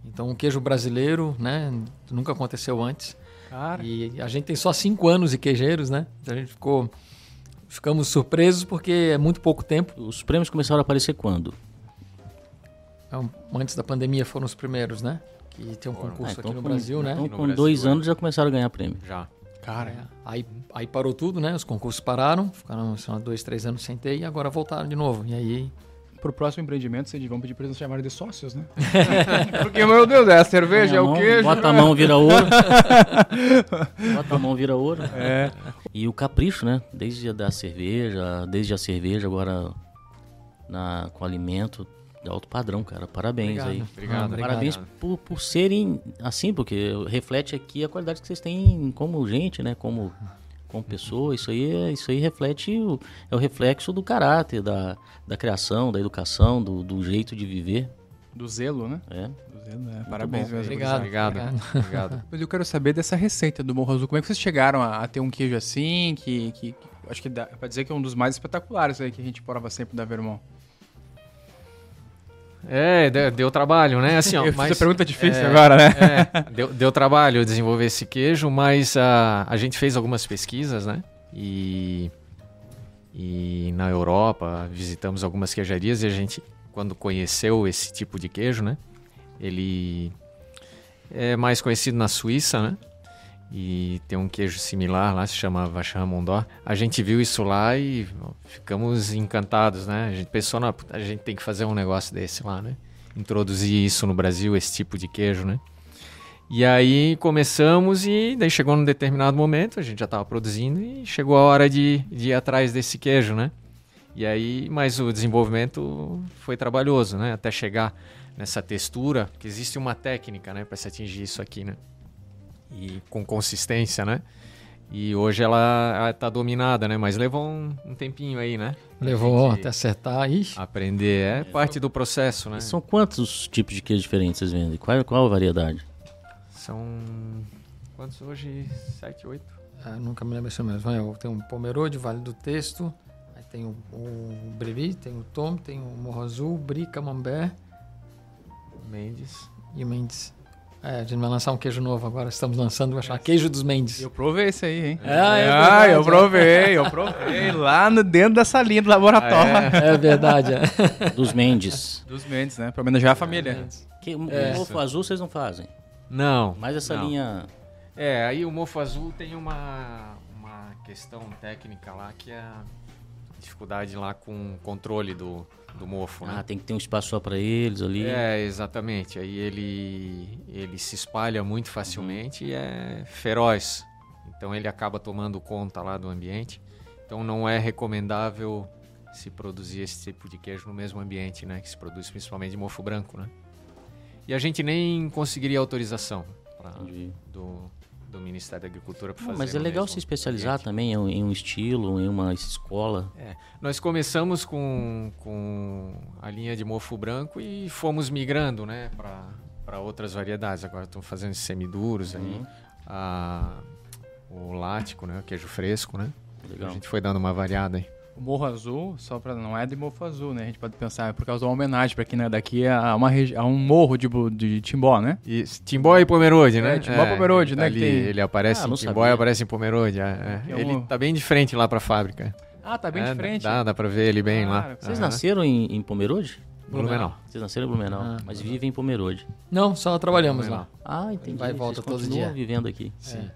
Então um queijo brasileiro, né? Nunca aconteceu antes. Cara. E a gente tem só 5 anos de queijeiros, né? Então a gente ficou. Ficamos surpresos porque é muito pouco tempo. Os prêmios começaram a aparecer quando? Então, Antes da pandemia foram os primeiros, né? Que tem um concurso Ah, aqui no com- Brasil, né? Então, com Brasil, dois é. anos já começaram a ganhar prêmio. Já. Cara. É, aí, aí parou tudo, né? Os concursos pararam, ficaram sei lá, dois, três anos sem ter e agora voltaram de novo. E aí. Pro próximo empreendimento, vocês vão pedir pra eles nos chamarem de sócios, né? Porque, meu Deus, é a cerveja, é o queijo. Bota a mão, vira ouro. bota a mão, vira ouro. É. E o capricho, né? Desde a da cerveja, desde a cerveja, agora na, com alimento de alto padrão, cara. Parabéns Obrigado. aí. Obrigado. Parabéns Obrigado. por, por serem assim, porque reflete aqui a qualidade que vocês têm como gente, né? Como, como pessoa. Isso aí, é- isso aí reflete o, é o reflexo do caráter, da, da criação, da educação, do, do jeito de viver. Do zelo, né? É. Do zelo, né? Parabéns bom. mesmo. Obrigado. Obrigado. Obrigado. Mas eu quero saber dessa receita do Morro Azul. Como é que vocês chegaram a, a ter um queijo assim, que, que, que acho que dá pra dizer que é um dos mais espetaculares aí que a gente prova sempre da Vermont. É, de- deu trabalho, né? Assim, ó, eu mas, a pergunta difícil é, agora, né? É, deu, deu trabalho desenvolver esse queijo, mas ah, a gente fez algumas pesquisas, né? E, e na Europa visitamos algumas queijarias e a gente, quando conheceu esse tipo de queijo, né? Ele, é mais conhecido na Suíça, né? E tem um queijo similar lá, se chama Vacherin Mondor. A gente viu isso lá e ficamos encantados, né? A gente pensou, na, a gente tem que fazer um negócio desse lá, né? Introduzir isso no Brasil, esse tipo de queijo, né? E aí começamos e daí chegou num determinado momento, a gente já estava produzindo e chegou a hora de, de ir atrás desse queijo, né? E aí, mas o desenvolvimento foi trabalhoso, né? Até chegar nessa textura, que existe uma técnica, né, para se atingir isso aqui, né? E com consistência, né? E hoje ela está dominada, né? Mas levou um, um tempinho aí, né? Levou até acertar. Ixi, Aprender é parte do processo, né? E São quantos tipos de queijo diferentes vocês vendem? Qual, qual a variedade? São quantos hoje? Sete, oito? ah, nunca me lembro isso mesmo. Eu tenho o Pomerode, Vale do Texto, aí tem o, o Brevi, tem o Tom, tem o Morro Azul, Brie, Camembert Mendes. e o Mendes. É, a gente vai lançar um queijo novo agora. Estamos lançando, vai chamar Queijo dos Mendes. Eu provei esse aí, hein? Ah, é ah, eu é. provei, eu provei. lá no, dentro da salinha do laboratório. É verdade. É. Dos Mendes. Dos Mendes, né? Pra homenagear a família. Que, o É. mofo azul vocês não fazem. Não. Mas essa não. linha. É, aí o mofo azul tem uma, uma questão técnica lá que é a dificuldade lá com o controle do, do mofo, né? Ah, tem que ter um espaço só pra eles ali. É, exatamente. Aí ele, ele se espalha muito facilmente e é feroz. Então ele acaba tomando conta lá do ambiente. Então não é recomendável se produzir esse tipo de queijo no mesmo ambiente, né? Que se produz principalmente de mofo branco, né? E a gente nem conseguiria autorização pra- do, do Ministério da Agricultura para Não, fazer. mas é legal se especializar ambiente. também em um, estilo, em uma escola. É, nós começamos com, com a linha de mofo branco e fomos migrando, né, para outras variedades. Agora estamos fazendo semiduros aí, Uhum. a- o lático, né, o queijo fresco, né. Legal. A gente foi dando uma variada aí. O Morro Azul, só pra não é de Morro Azul, né? A gente pode pensar, é por causa de uma homenagem pra quem não é daqui a, uma a um morro de, de Timbó, né? E Timbó e Pomerode, né? É, Timbó e Pomerode, né, Ali, tem- Ele aparece Ah, em Timbó sabia. e aparece em Pomerode. é, é. É Ele tá bem de frente lá para a fábrica. Ah, tá bem É, de frente. Dá, dá para ver ele bem lá. Claro. Vocês Aham. nasceram em, em Pomerode? Blumenau. Vocês nasceram em Blumenau, Ah. mas vivem em Pomerode. Não, só trabalhamos lá. Ah, entendi. Vai e volta Vocês todo continuam dia. vivendo aqui. Sim.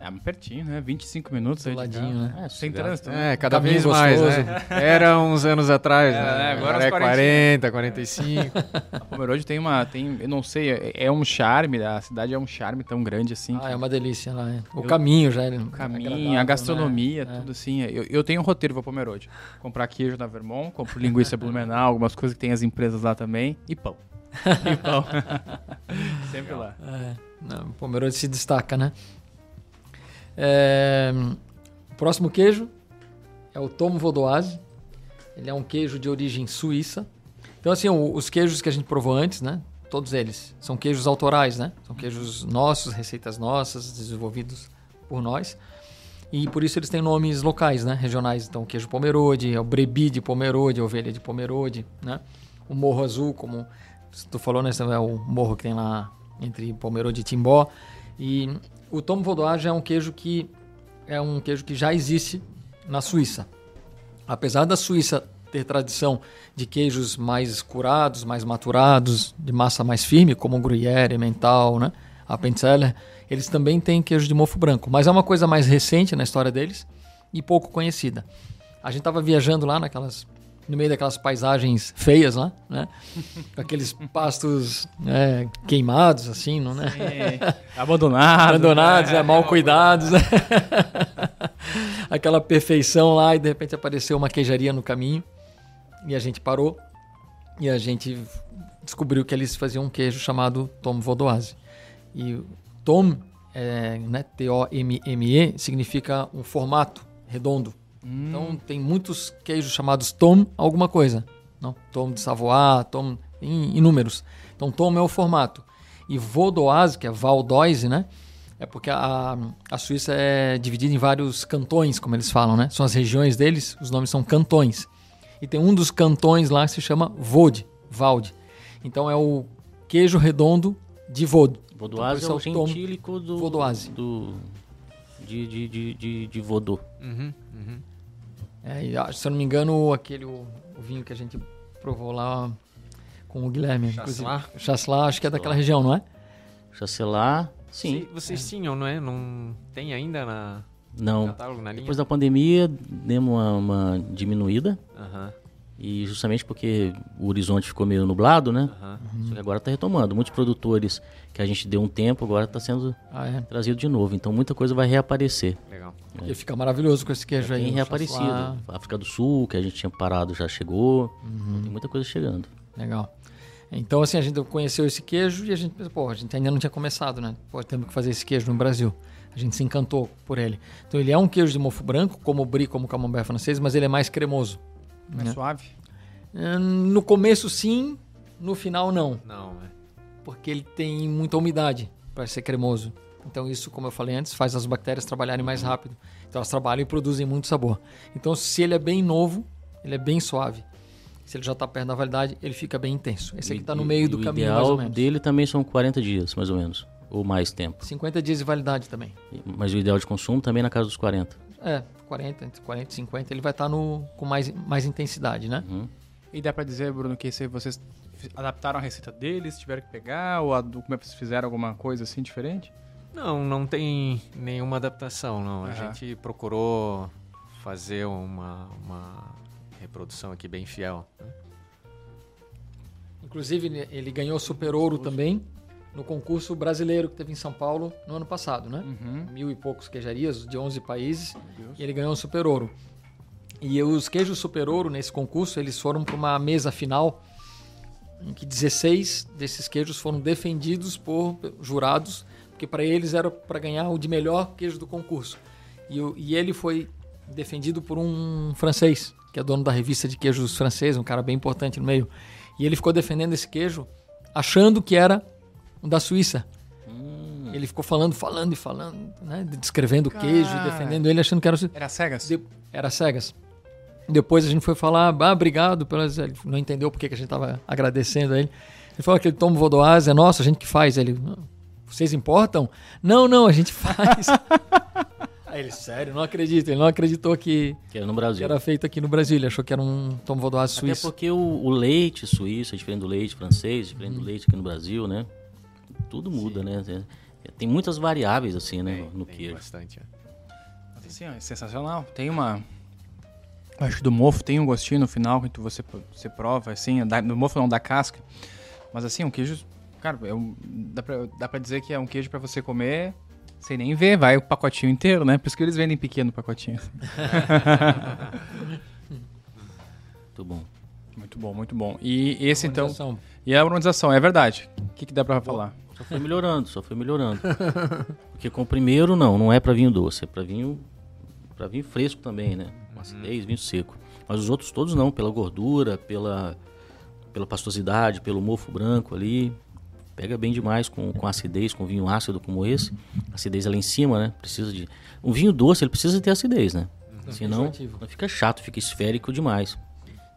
É, pertinho, né? 25 minutos aí Do de ladinho, carro. né? É, Sem trânsito, né? É, cada Caminho vez mais, gostoso. né? Era uns anos atrás, É, né? agora Agora é 40, 45. A Pomerode tem uma, tem, eu não sei, é, é um charme, a cidade é um charme tão grande assim. Ah, é uma delícia lá. é. O Eu- caminho já é O caminho, a gastronomia, né? É. tudo assim. Eu, eu tenho um roteiro pra Pomerode. Comprar queijo na Vermont, compro linguiça Blumenau, algumas coisas que tem as empresas lá também. E pão. E pão. Sempre lá. É, não, o Pomerode se destaca, né? É, o próximo queijo é o Tom Vaudoise. Ele é um queijo de origem suíça. Então, assim, os queijos que a gente provou antes, né? Todos eles são queijos autorais, né? São queijos nossos, receitas nossas, desenvolvidos por nós. E por isso eles têm nomes locais, né? Regionais. Então, o queijo Pomerode, é o Brebi de Pomerode, a ovelha de Pomerode, né? O Morro Azul, como tu falou, né? É o morro que tem lá entre Pomerode e Timbó. E o Tom Vaudoise é um queijo que é um queijo que já existe na Suíça. Apesar da Suíça ter tradição de queijos mais curados, mais maturados, de massa mais firme, como o Gruyère, Emmental, né? Appenzeller, eles também têm queijo de mofo branco, mas é uma coisa mais recente na história deles e pouco conhecida. A gente estava viajando lá naquelas no meio daquelas paisagens feias lá, né? Com aqueles pastos né, queimados, assim, não né? Abandonado. abandonados, né? né, mal cuidados, né? aquela perfeição lá e de repente apareceu uma queijaria no caminho e a gente parou e a gente descobriu que eles faziam um queijo chamado Tom Vaudoise. E Tom, é, né, T-O-M-M-E, significa um formato redondo. Então tem muitos queijos chamados Tom alguma coisa. Não? Tom de Savoie, Tom em inúmeros. Então Tom é o formato. E Vaudoise, que é Valdoise, né? É porque a, a Suíça é dividida em vários cantões, como eles falam, né? São as regiões deles, os nomes são cantões. E tem um dos cantões lá que se chama Vaud, Vaud. Então é o queijo redondo de Vaud. Vaudoise Então, é o é gentílico do... Vaudoise. Do, de, de, de, de, de Vodô. Uhum, uhum. É, se eu não me engano, aquele o, o vinho que a gente provou lá com o Guilherme. O Chasselas, acho que é daquela região, não é? Chancelar, sim. Se- Vocês tinham, não é? Não tem ainda na Não. catálogo, na linha? Depois da pandemia, demos uma, uma diminuída. Aham, E justamente porque o horizonte ficou meio nublado, né? aham. Só que agora está retomando. Muitos produtores que a gente deu um tempo, agora está sendo Ah, é. trazido de novo. Então muita coisa vai reaparecer. Legal. E fica maravilhoso com esse queijo aí. Tem o reaparecido. África do Sul, que a gente tinha parado, já chegou. Tem muita coisa chegando. Legal. Então, assim, a gente conheceu esse queijo e a gente pensou, pô, a gente ainda não tinha começado, né? Pô, temos que fazer esse queijo no Brasil. A gente se encantou por ele. Então, ele é um queijo de mofo branco, como o brie, como o camembert francês, mas ele é mais cremoso. Mais né? suave. Hum, No começo, sim. No final, não. Não, é. Porque ele tem muita umidade para ser cremoso. Então, isso, como eu falei antes, faz as bactérias trabalharem mais rápido. Então, elas trabalham e produzem muito sabor. Então, se ele é bem novo, ele é bem suave. Se ele já está perto da validade, ele fica bem intenso. Esse aqui está no E- meio e do o caminho, ideal mais ou menos. dele também são 40 dias, mais ou menos. Ou mais tempo. 50 dias de validade também. Mas o ideal de consumo também na casa dos 40. É, 40, entre 40 e 50, ele vai estar no, com mais, mais intensidade, né? Uhum. E dá pra dizer, Bruno, que se vocês adaptaram a receita deles, tiveram que pegar, ou a, do- como é que vocês fizeram alguma coisa assim diferente? Não, não tem nenhuma adaptação, não. A Aham. gente procurou fazer uma, uma reprodução aqui bem fiel. né? Inclusive, ele- ele ganhou Super Ouro também no concurso brasileiro que teve em São Paulo no ano passado, né? Uhum. Mil e poucos queijarias de 11 países e ele ganhou o Super Ouro. E os queijos Super Ouro nesse concurso, eles foram para uma mesa final em que 16 desses queijos foram defendidos por jurados, porque para eles era para ganhar o de melhor queijo do concurso. E, e ele foi defendido por um francês, que é dono da revista de queijos francês, um cara bem importante no meio. E ele ficou defendendo esse queijo, achando que era um da Suíça. Ele ficou falando, falando e falando, né? Descrevendo o queijo, defendendo ele, achando que era. Era cegas? De- Era cegas. Depois a gente foi falar, ah, obrigado pelas. Ele não entendeu porque que a gente estava agradecendo a ele. Ele falou que aquele tomo vodoaz é nosso, a gente que faz. Ele, "Não, vocês importam? Não, não, a gente faz. Aí ele, sério, não acredito. Ele não acreditou que, Que era no que Brasil. era feito aqui no Brasil. Ele achou que era um tomo vodoaz Até suíço. porque o, o leite suíço é diferente do leite francês, diferente Uhum. do leite aqui no Brasil, né? Tudo muda, né? Tem- muitas variáveis, assim, né? Tem, no tem queijo. bastante. é. Mas assim, ó, é sensacional. Tem uma. Acho que do mofo tem um gostinho no final que você, você prova, assim, da, do mofo não da casca. Mas assim, um queijo. Cara, é um- dá, pra, dá pra dizer que é um queijo pra você comer sem nem ver, vai o pacotinho inteiro, né? Por isso que eles vendem pequeno pacotinho. Muito bom. Muito bom, muito bom. E esse então. E a harmonização, é verdade. O que, que dá pra falar? Só foi melhorando, só foi melhorando. Porque com o primeiro, não, não é para vinho doce, é para vinho para vinho fresco também, né? Com acidez, vinho seco. Mas os outros todos não, pela gordura, pela pela pastosidade, pelo mofo branco ali. Pega bem demais com, com acidez, com vinho ácido como esse. Acidez ali em cima, né? Precisa de. Um vinho doce, ele precisa ter acidez, né? Senão enjoativo. não fica chato, fica esférico demais.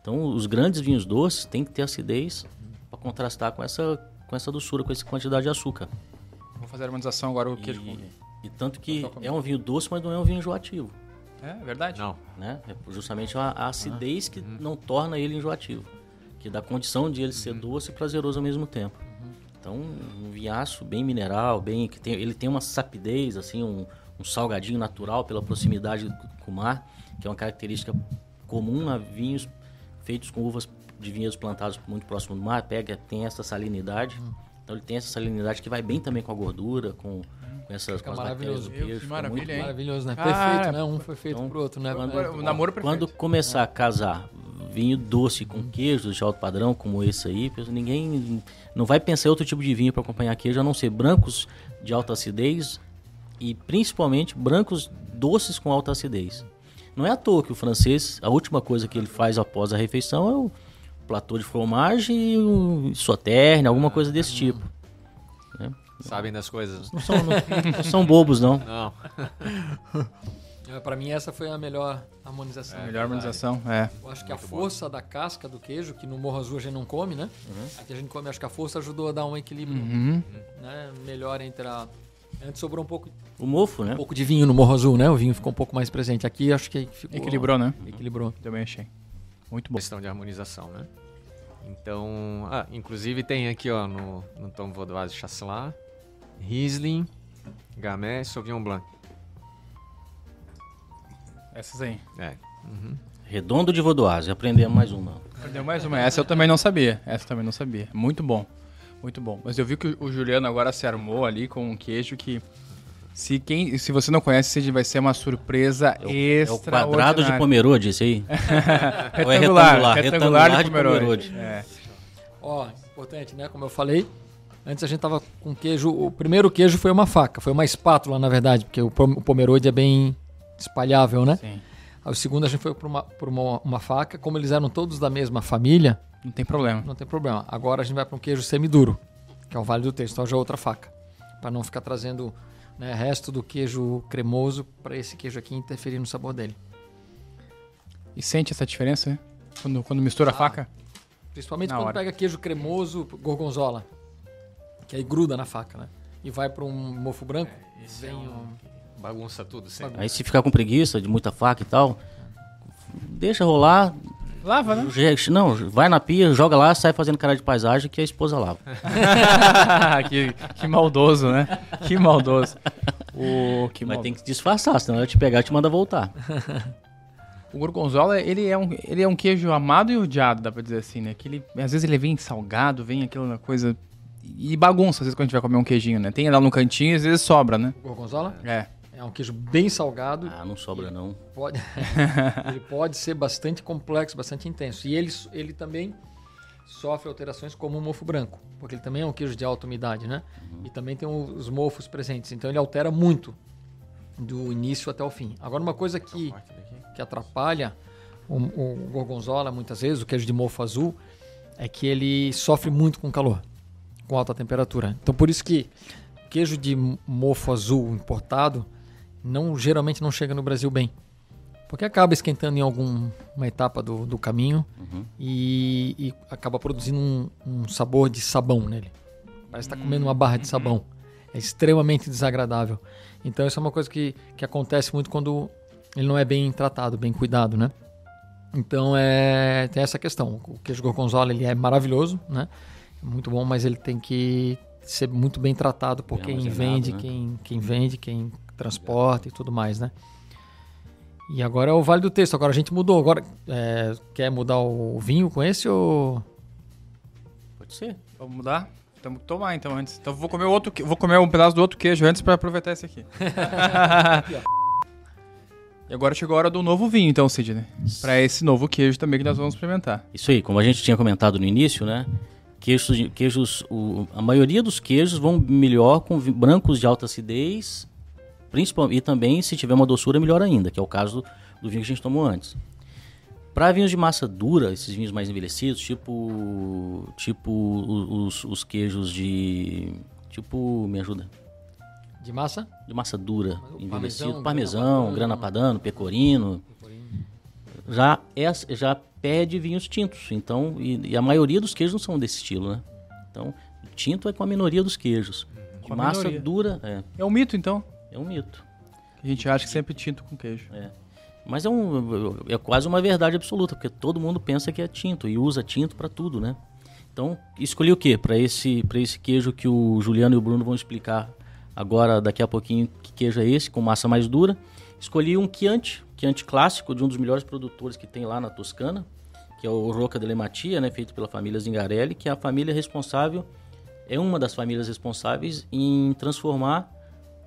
Então, os grandes vinhos doces têm que ter acidez para contrastar com essa, com essa doçura, com essa quantidade de açúcar. Vou fazer a harmonização agora, o queijo com... E, e tanto que é um vinho doce, mas não é um vinho enjoativo. É verdade. Não. Né? É justamente a, a acidez que não torna ele enjoativo. Que dá condição de ele ser doce e prazeroso ao mesmo tempo. Então, um vinhaço bem mineral, bem que tem, ele tem uma sapidez, assim, um, um salgadinho natural pela proximidade com o mar, que é uma característica comum a vinhos feitos com uvas de vinhedos plantados muito próximo do mar, pega, tem essa salinidade. Então ele tem essa salinidade que vai bem também com a gordura, com, com essas Fica com maravilhoso. queijo. que fica maravilha, muito hein? Maravilhoso, né? Cara, Perfeito, né? Um foi feito então, pro outro, né? quando- É, O namoro perfeito. Quando começar a casar vinho doce com queijos de alto padrão, como esse aí, ninguém não vai pensar em outro tipo de vinho para acompanhar queijo, a não ser brancos de alta acidez e principalmente brancos doces com alta acidez. Não é à toa que o francês, a última coisa que ele faz após a refeição é o platô de fromagem e um sauterne, alguma coisa desse tipo. Sabem das coisas. Não são, não- não são bobos, não. Não. É, Pra mim, essa foi a melhor harmonização. A melhor harmonização, é. Eu acho que a força da casca do queijo, que no Morro Azul a gente não come, né? Aqui a gente come, acho que a força ajudou a dar um equilíbrio Uhum. né? melhor entre a. Antes sobrou um pouco, O mofo, né? um pouco de vinho no Morro Azul, né? O vinho ficou um pouco mais presente. Aqui acho que ficou. Equilibrou, né? Equilibrou. Também achei. Muito bom. Questão de harmonização, né? Então, ah, inclusive tem aqui, ó, no, no Tom Vaudoise Chasselas, Riesling, Gamay, Sauvignon Blanc. Essas aí. É. Redondo de Vaudoise, aprendemos mais uma. Aprendeu mais uma. Essa eu também não sabia. Essa eu também não sabia. Muito bom. Muito bom. Mas eu vi que o Juliano agora se armou ali com um queijo que. Se, quem, se você não conhece, vai ser uma surpresa É o extra. quadrado de Pomerode, esse aí. É retangular, retangular? retangular Retangular de de Pomerode. Pomerode. É. Ó, importante, né? Como eu falei, antes a gente tava com queijo. O primeiro queijo foi uma faca, foi uma espátula, na verdade, porque o o pomerode é bem espalhável, né? Sim. Aí o segundo a gente foi por uma, por uma, uma faca. Como eles eram todos da mesma família, Não tem problema. não tem problema. Agora a gente vai para um queijo semiduro, que é o Vale do Texto, então já é outra faca. Para não ficar trazendo né, resto do queijo cremoso para esse queijo aqui interferir no sabor dele. E sente essa diferença, né? Quando, quando mistura a faca? Principalmente Na quando hora. pega queijo cremoso, gorgonzola, que aí gruda na faca, né? E vai para um mofo branco, vem um... Bagunça tudo sempre. Aí se ficar com preguiça de muita faca e tal, deixa rolar. Lava, né? Não, vai na pia, joga lá, sai fazendo cara de paisagem que a esposa lava. que, que maldoso, né? Que maldoso. O, que Mas maldoso. tem que disfarçar, senão ela te pegar e te manda voltar. O gorgonzola, ele é, um, ele é um queijo amado e odiado, dá pra dizer assim, né? Que ele, às vezes ele vem salgado, vem aquela coisa... E bagunça, às vezes, quando a gente vai comer um queijinho, né? Tem lá no cantinho e às vezes sobra, né? gorgonzola. É. É um queijo bem salgado, Ah, não sobra não. pode, ele pode ser bastante complexo, bastante intenso. E ele, ele também sofre alterações como o mofo branco, porque ele também é um queijo de alta umidade, né? E também tem os mofos presentes, então ele altera muito do início até o fim. Agora uma coisa que, que atrapalha o, o gorgonzola muitas vezes, o queijo de mofo azul, é que ele sofre muito com calor, com alta temperatura. Então por isso que queijo de mofo azul importado não geralmente não chega no Brasil bem. Porque acaba esquentando em alguma etapa do, do caminho e, e acaba produzindo um, um sabor de sabão nele. Parece estar comendo uma barra de sabão. É extremamente desagradável. Então isso é uma coisa que, que acontece muito quando ele não é bem tratado, bem cuidado, né? Então é, tem essa questão. O queijo gorgonzola ele é maravilhoso, né? É muito bom, mas ele tem que ser muito bem tratado por Bem quem vende, né? quem, quem vende, quem transporta e tudo mais, né? E agora é o Vale do Texto. Agora a gente mudou. Agora é, quer mudar o vinho com esse ou Pode ser. Vamos mudar? Temos que tomar então antes. Então eu vou comer o outro, que- vou comer um pedaço do outro queijo antes pra aproveitar esse aqui. e agora chegou a hora do novo vinho, então, Sidney. Pra esse novo queijo também que nós vamos experimentar. Isso aí, como a gente tinha comentado no início, né? Queijos, queijos o- a maioria dos queijos vão melhor com brancos de alta acidez, principalmente e também se tiver uma doçura melhor ainda, que é o caso do, vinho que a gente tomou antes. Para vinhos de massa dura, esses vinhos mais envelhecidos, tipo tipo os, os queijos de tipo, me ajuda, de massa? de massa dura, O envelhecido, parmesão, parmesão, grana padano, pecorino, já é, já pede vinhos tintos. Então, e, e a maioria dos queijos não são desse estilo, né? Então, tinto é com a minoria dos queijos. De Com a massa minoria. dura, é, É um mito, então. É um mito. A gente acha que sempre tinto com queijo. Mas é, um, é quase uma verdade absoluta, porque todo mundo pensa que é tinto e usa tinto para tudo, né? Então, escolhi o quê? Para esse, pra esse queijo que o Juliano e o Bruno vão explicar agora, daqui a pouquinho, que queijo é esse, com massa mais dura. Escolhi um Chianti, Chianti clássico, de um dos melhores produtores que tem lá na Toscana, que é o Rocca delle Mattia, né, feito pela família Zingarelli, que é a família responsável, é uma das famílias responsáveis em transformar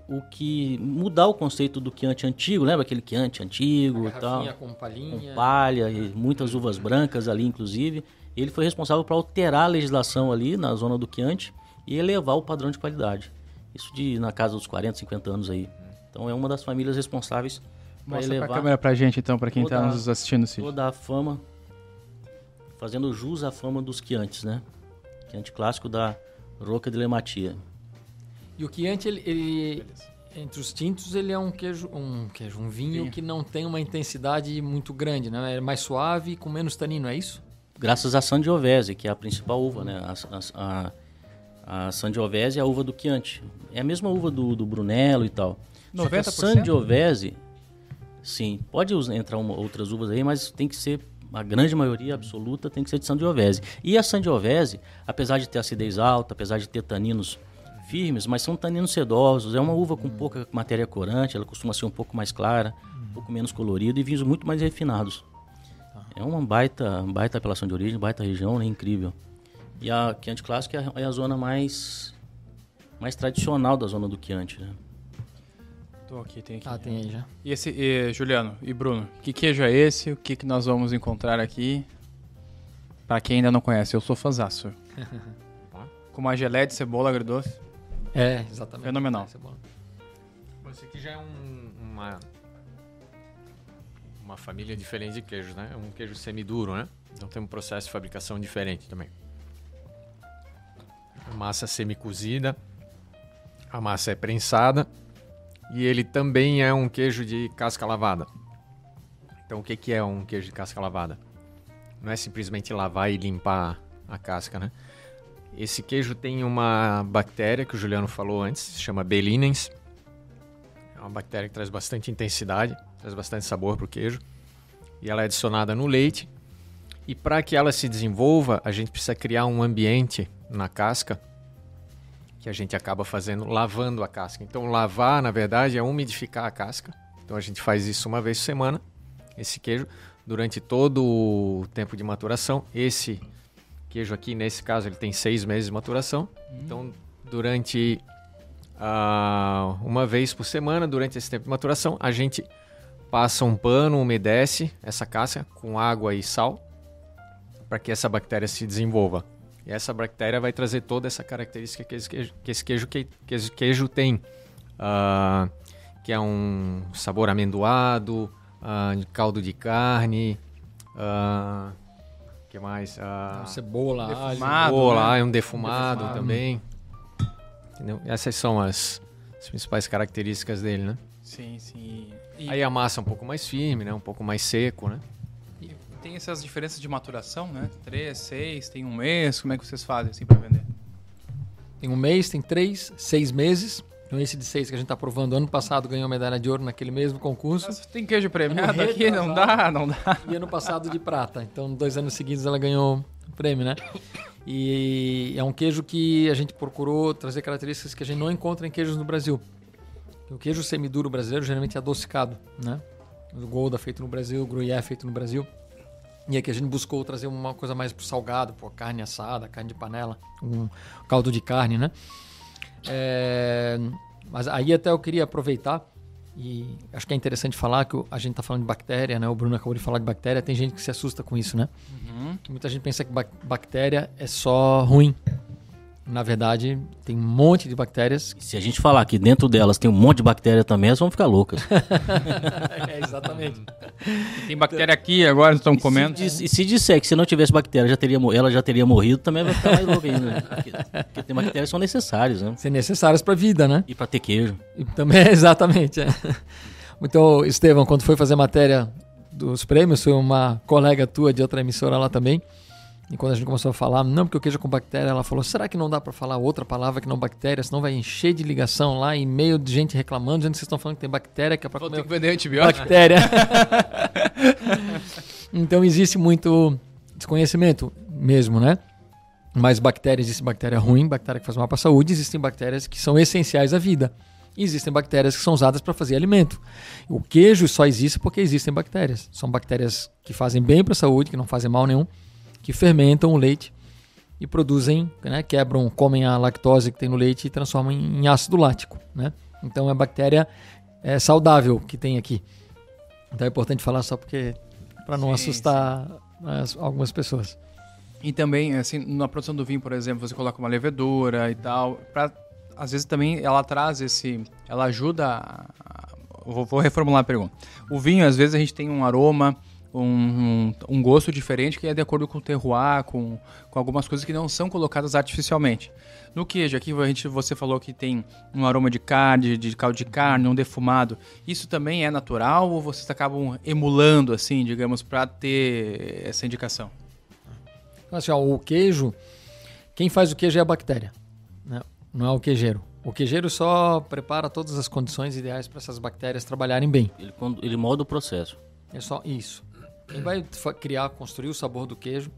o que mudar o conceito do Chianti antigo, lembra aquele Chianti antigo e tal, com palhinha. com palha e muitas uvas brancas ali inclusive. Ele foi responsável para alterar a legislação ali na zona do Chianti e elevar o padrão de qualidade. Isso de na casa dos 40, 50 anos aí. Então é uma das famílias responsáveis para Mostra pra elevar câmera pra gente, então, pra quem tá Toda- nos assistindo, Sidney. toda a fama, fazendo jus à fama dos Chiantis, né? Chianti clássico da Rocca delle Mattia. E o Chianti, ele, ele- entre os tintos, ele é um queijo, um queijo, um vinho Vinho. que não tem uma intensidade muito grande, né? É mais suave e com menos tanino, é isso? graças à Sangiovese, que é a principal uva, né? A, a, a, a Sangiovese é a uva do Chianti. É a mesma uva do, do Brunello e tal. Só que a 90%? Sangiovese, sim, pode entrar uma- outras uvas aí, mas tem que ser, a grande maioria absoluta tem que ser de Sangiovese. E a Sangiovese, apesar de ter acidez alta, apesar de ter taninos firmes, mas são taninos sedosos. É uma uva com pouca matéria corante, ela costuma ser um pouco mais clara, um pouco menos colorida e vinhos muito mais refinados. É uma baita, baita apelação de origem, baita região, né? Incrível. E a Chianti Clássico é a, é a zona mais, mais tradicional da zona do Chianti, né? Tô aqui, tem aqui. Ah, tem aí já. E esse, e, Juliano e Bruno, que queijo é esse? O que, que nós vamos encontrar aqui? Pra quem ainda não conhece, eu sou fãzaço. Com uma geleia de cebola agridoce. É, exatamente. Fenomenal. Essa é aqui já é um- uma, uma família diferente de queijos, né? É um queijo semiduro, né? Então tem um processo de fabricação diferente também. A massa semicozida, a massa é prensada e ele também é um queijo de casca lavada. Então o que, que é um queijo de casca lavada? Não é simplesmente lavar e limpar a casca, né? Esse queijo tem uma bactéria que o Juliano falou antes, se chama Belinens. É uma bactéria que traz bastante intensidade, traz bastante sabor para o queijo. E ela é adicionada no leite. E para que ela se desenvolva, a gente precisa criar um ambiente na casca que a gente acaba fazendo lavando a casca. Então, lavar, na verdade, é umidificar a casca. Então, a gente faz isso uma vez por semana, esse queijo, durante todo o tempo de maturação. Esse queijo aqui, nesse caso, ele tem seis meses de maturação. Então, durante ah, uma vez por semana, durante esse tempo de maturação, a gente passa um pano, umedece essa casca com água e sal para que essa bactéria se desenvolva. E essa bactéria vai trazer toda essa característica que esse queijo, que esse queijo, que, que esse queijo tem, ah, que é um sabor amendoado, de caldo de carne, ah, que mais? Ah, Cebola, alho. Defumado. Cebola, né? é um defumado, Defumado. também. Entendeu? Essas são as, as principais características dele, né? Sim, sim. E Aí a massa é um pouco mais firme, né? Um pouco mais seco, né? e tem essas diferenças de maturação, né? Três, seis, tem um mês. Como é que vocês fazem assim pra vender? Tem um mês, tem três, seis meses. Então esse de seis que a gente tá provando, ano passado ganhou medalha de ouro naquele mesmo concurso. Tem queijo premiado É aqui? Não dá, não dá. E ano passado de prata. Então, dois anos seguidos ela ganhou o prêmio, né? E é um queijo que a gente procurou trazer características que a gente não encontra em queijos no Brasil. O queijo semiduro brasileiro geralmente é adocicado, né? O Golda é feito no Brasil, o Gruyère é feito no Brasil. E aqui a gente buscou trazer uma coisa mais pro salgado, pô, carne assada, carne de panela, um caldo de carne, né? É, mas aí até eu queria aproveitar e acho que é interessante falar que a gente está falando de bactéria, né? O Bruno acabou de falar de bactéria. Tem gente que se assusta com isso, né? Que muita gente pensa que bac- bactéria é só ruim. Na verdade, tem um monte de bactérias. Se a gente falar que dentro delas tem um monte de bactéria também, elas vão ficar loucas. é, exatamente. Tem bactéria aqui, agora nós estamos E comendo. se, e se disser que se não tivesse bactéria, já teria, ela já teria morrido, também vai ficar mais louca ainda. né? Porque, porque tem bactérias que são necessárias, né? Ser necessárias para a vida, né? E para ter queijo. E também, exatamente. É. Então, Estevão, quando foi fazer a matéria dos prêmios, foi uma colega tua de outra emissora lá também. E quando a gente começou a falar, não, porque o queijo é com bactéria, ela falou: será que não dá para falar outra palavra que não bactéria? Senão vai encher de ligação lá, e-mail de gente reclamando, dizendo que vocês estão falando que tem bactéria, que é para Vou comer ter que vender antibiótico. bactéria. então existe muito desconhecimento mesmo, né? Mas bactérias, existe bactéria ruim, bactéria que faz mal para a saúde, existem bactérias que são essenciais à vida. E existem bactérias que são usadas para fazer alimento. O queijo só existe porque existem bactérias. São bactérias que fazem bem para a saúde, que não fazem mal nenhum, que fermentam o leite e produzem, né, quebram, comem a lactose que tem no leite e transformam em ácido lático, né? Então é bactéria é, saudável que tem aqui. Então é importante falar só porque para não Sim, assustar as- algumas pessoas. E também, assim, na produção do vinho, por exemplo, você coloca uma levedura e tal. Pra, às vezes também ela traz esse. Ela ajuda. a- vou reformular a pergunta. O vinho, às vezes, a gente tem um aroma, um, um, gosto diferente que é de acordo com o terroir, com, com algumas coisas que não são colocadas artificialmente. No queijo, aqui a gente, você falou que tem um aroma de carne, de caldo de carne, um defumado. Isso também é natural ou vocês acabam emulando, assim, digamos, para ter essa indicação? Então, assim, ó, o queijo, quem faz o queijo é a bactéria, né? não é o queijeiro. O queijeiro só prepara todas as condições ideais para essas bactérias trabalharem bem. Ele, ele molda o processo. É só isso. Quem vai criar, construir o sabor do queijo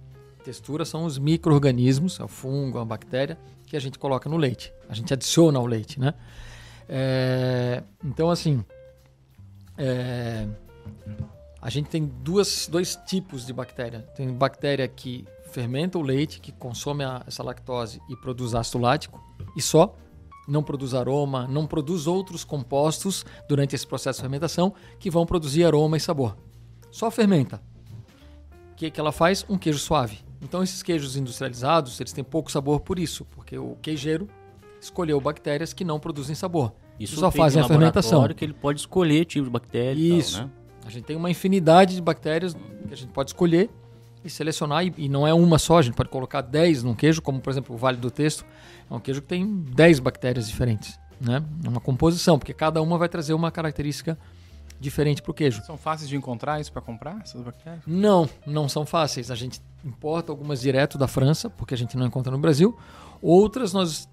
textura são os micro-organismos, é o fungo, a bactéria, que a gente coloca no leite. A gente adiciona ao leite, né? É, então, assim, é, a gente tem duas, dois tipos de bactéria. Tem bactéria que fermenta o leite, que consome a, essa lactose e produz ácido lático, e só. Não produz aroma, não produz outros compostos durante esse processo de fermentação que vão produzir aroma e sabor. Só fermenta. O que, que ela faz? Um queijo suave. Então esses queijos industrializados, eles têm pouco sabor por isso, porque o queijeiro escolheu bactérias que não produzem sabor. Isso só fazem em a fermentação. que ele pode escolher tipo de bactéria Isso. tal, né? A gente tem uma infinidade de bactérias que a gente pode escolher e selecionar, e, e não é uma só, a gente pode colocar 10 num queijo, como por exemplo o Vale do Texto, é um queijo que tem 10 bactérias diferentes, né? É uma composição, porque cada uma vai trazer uma característica diferente para o queijo. São fáceis de encontrar isso para comprar, essas bactérias? Não, não são fáceis. A gente importa algumas direto da França, porque a gente não encontra no Brasil. Outras nós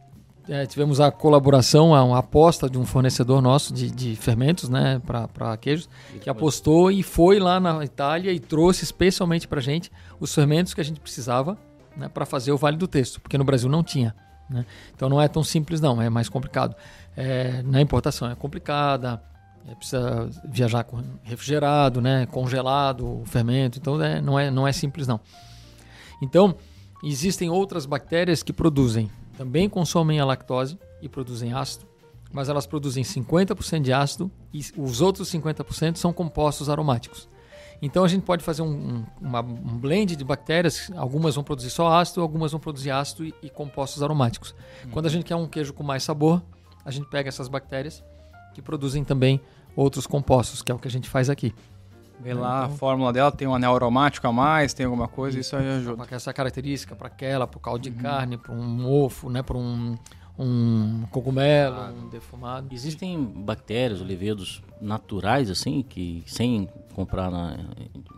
é, tivemos a colaboração, a uma aposta de um fornecedor nosso de, de fermentos, né, para queijos, que apostou e foi lá na Itália e trouxe especialmente para gente os fermentos que a gente precisava né, para fazer o Vale do Texto, porque no Brasil não tinha. Né? Então não é tão simples, não, é mais complicado. É, na importação é complicada, é, precisa viajar com refrigerado, né, congelado fermento, então é, não, é, não é simples, não. Então, existem outras bactérias que produzem, também consomem a lactose e produzem ácido, mas elas produzem 50% de ácido e os outros 50% são compostos aromáticos. Então a gente pode fazer um, um, uma, um blend de bactérias, algumas vão produzir só ácido, algumas vão produzir ácido e, e compostos aromáticos. Quando a gente quer um queijo com mais sabor, a gente pega essas bactérias que produzem também outros compostos, que é o que a gente faz aqui. Vê lá a fórmula dela, tem um anel aromático a mais, tem alguma coisa, isso aí ajuda. Para essa característica, para aquela, para o caldo de carne, para um mofo, né, para um, um cogumelo, um defumado. Existem bactérias levedos naturais assim que sem comprar na,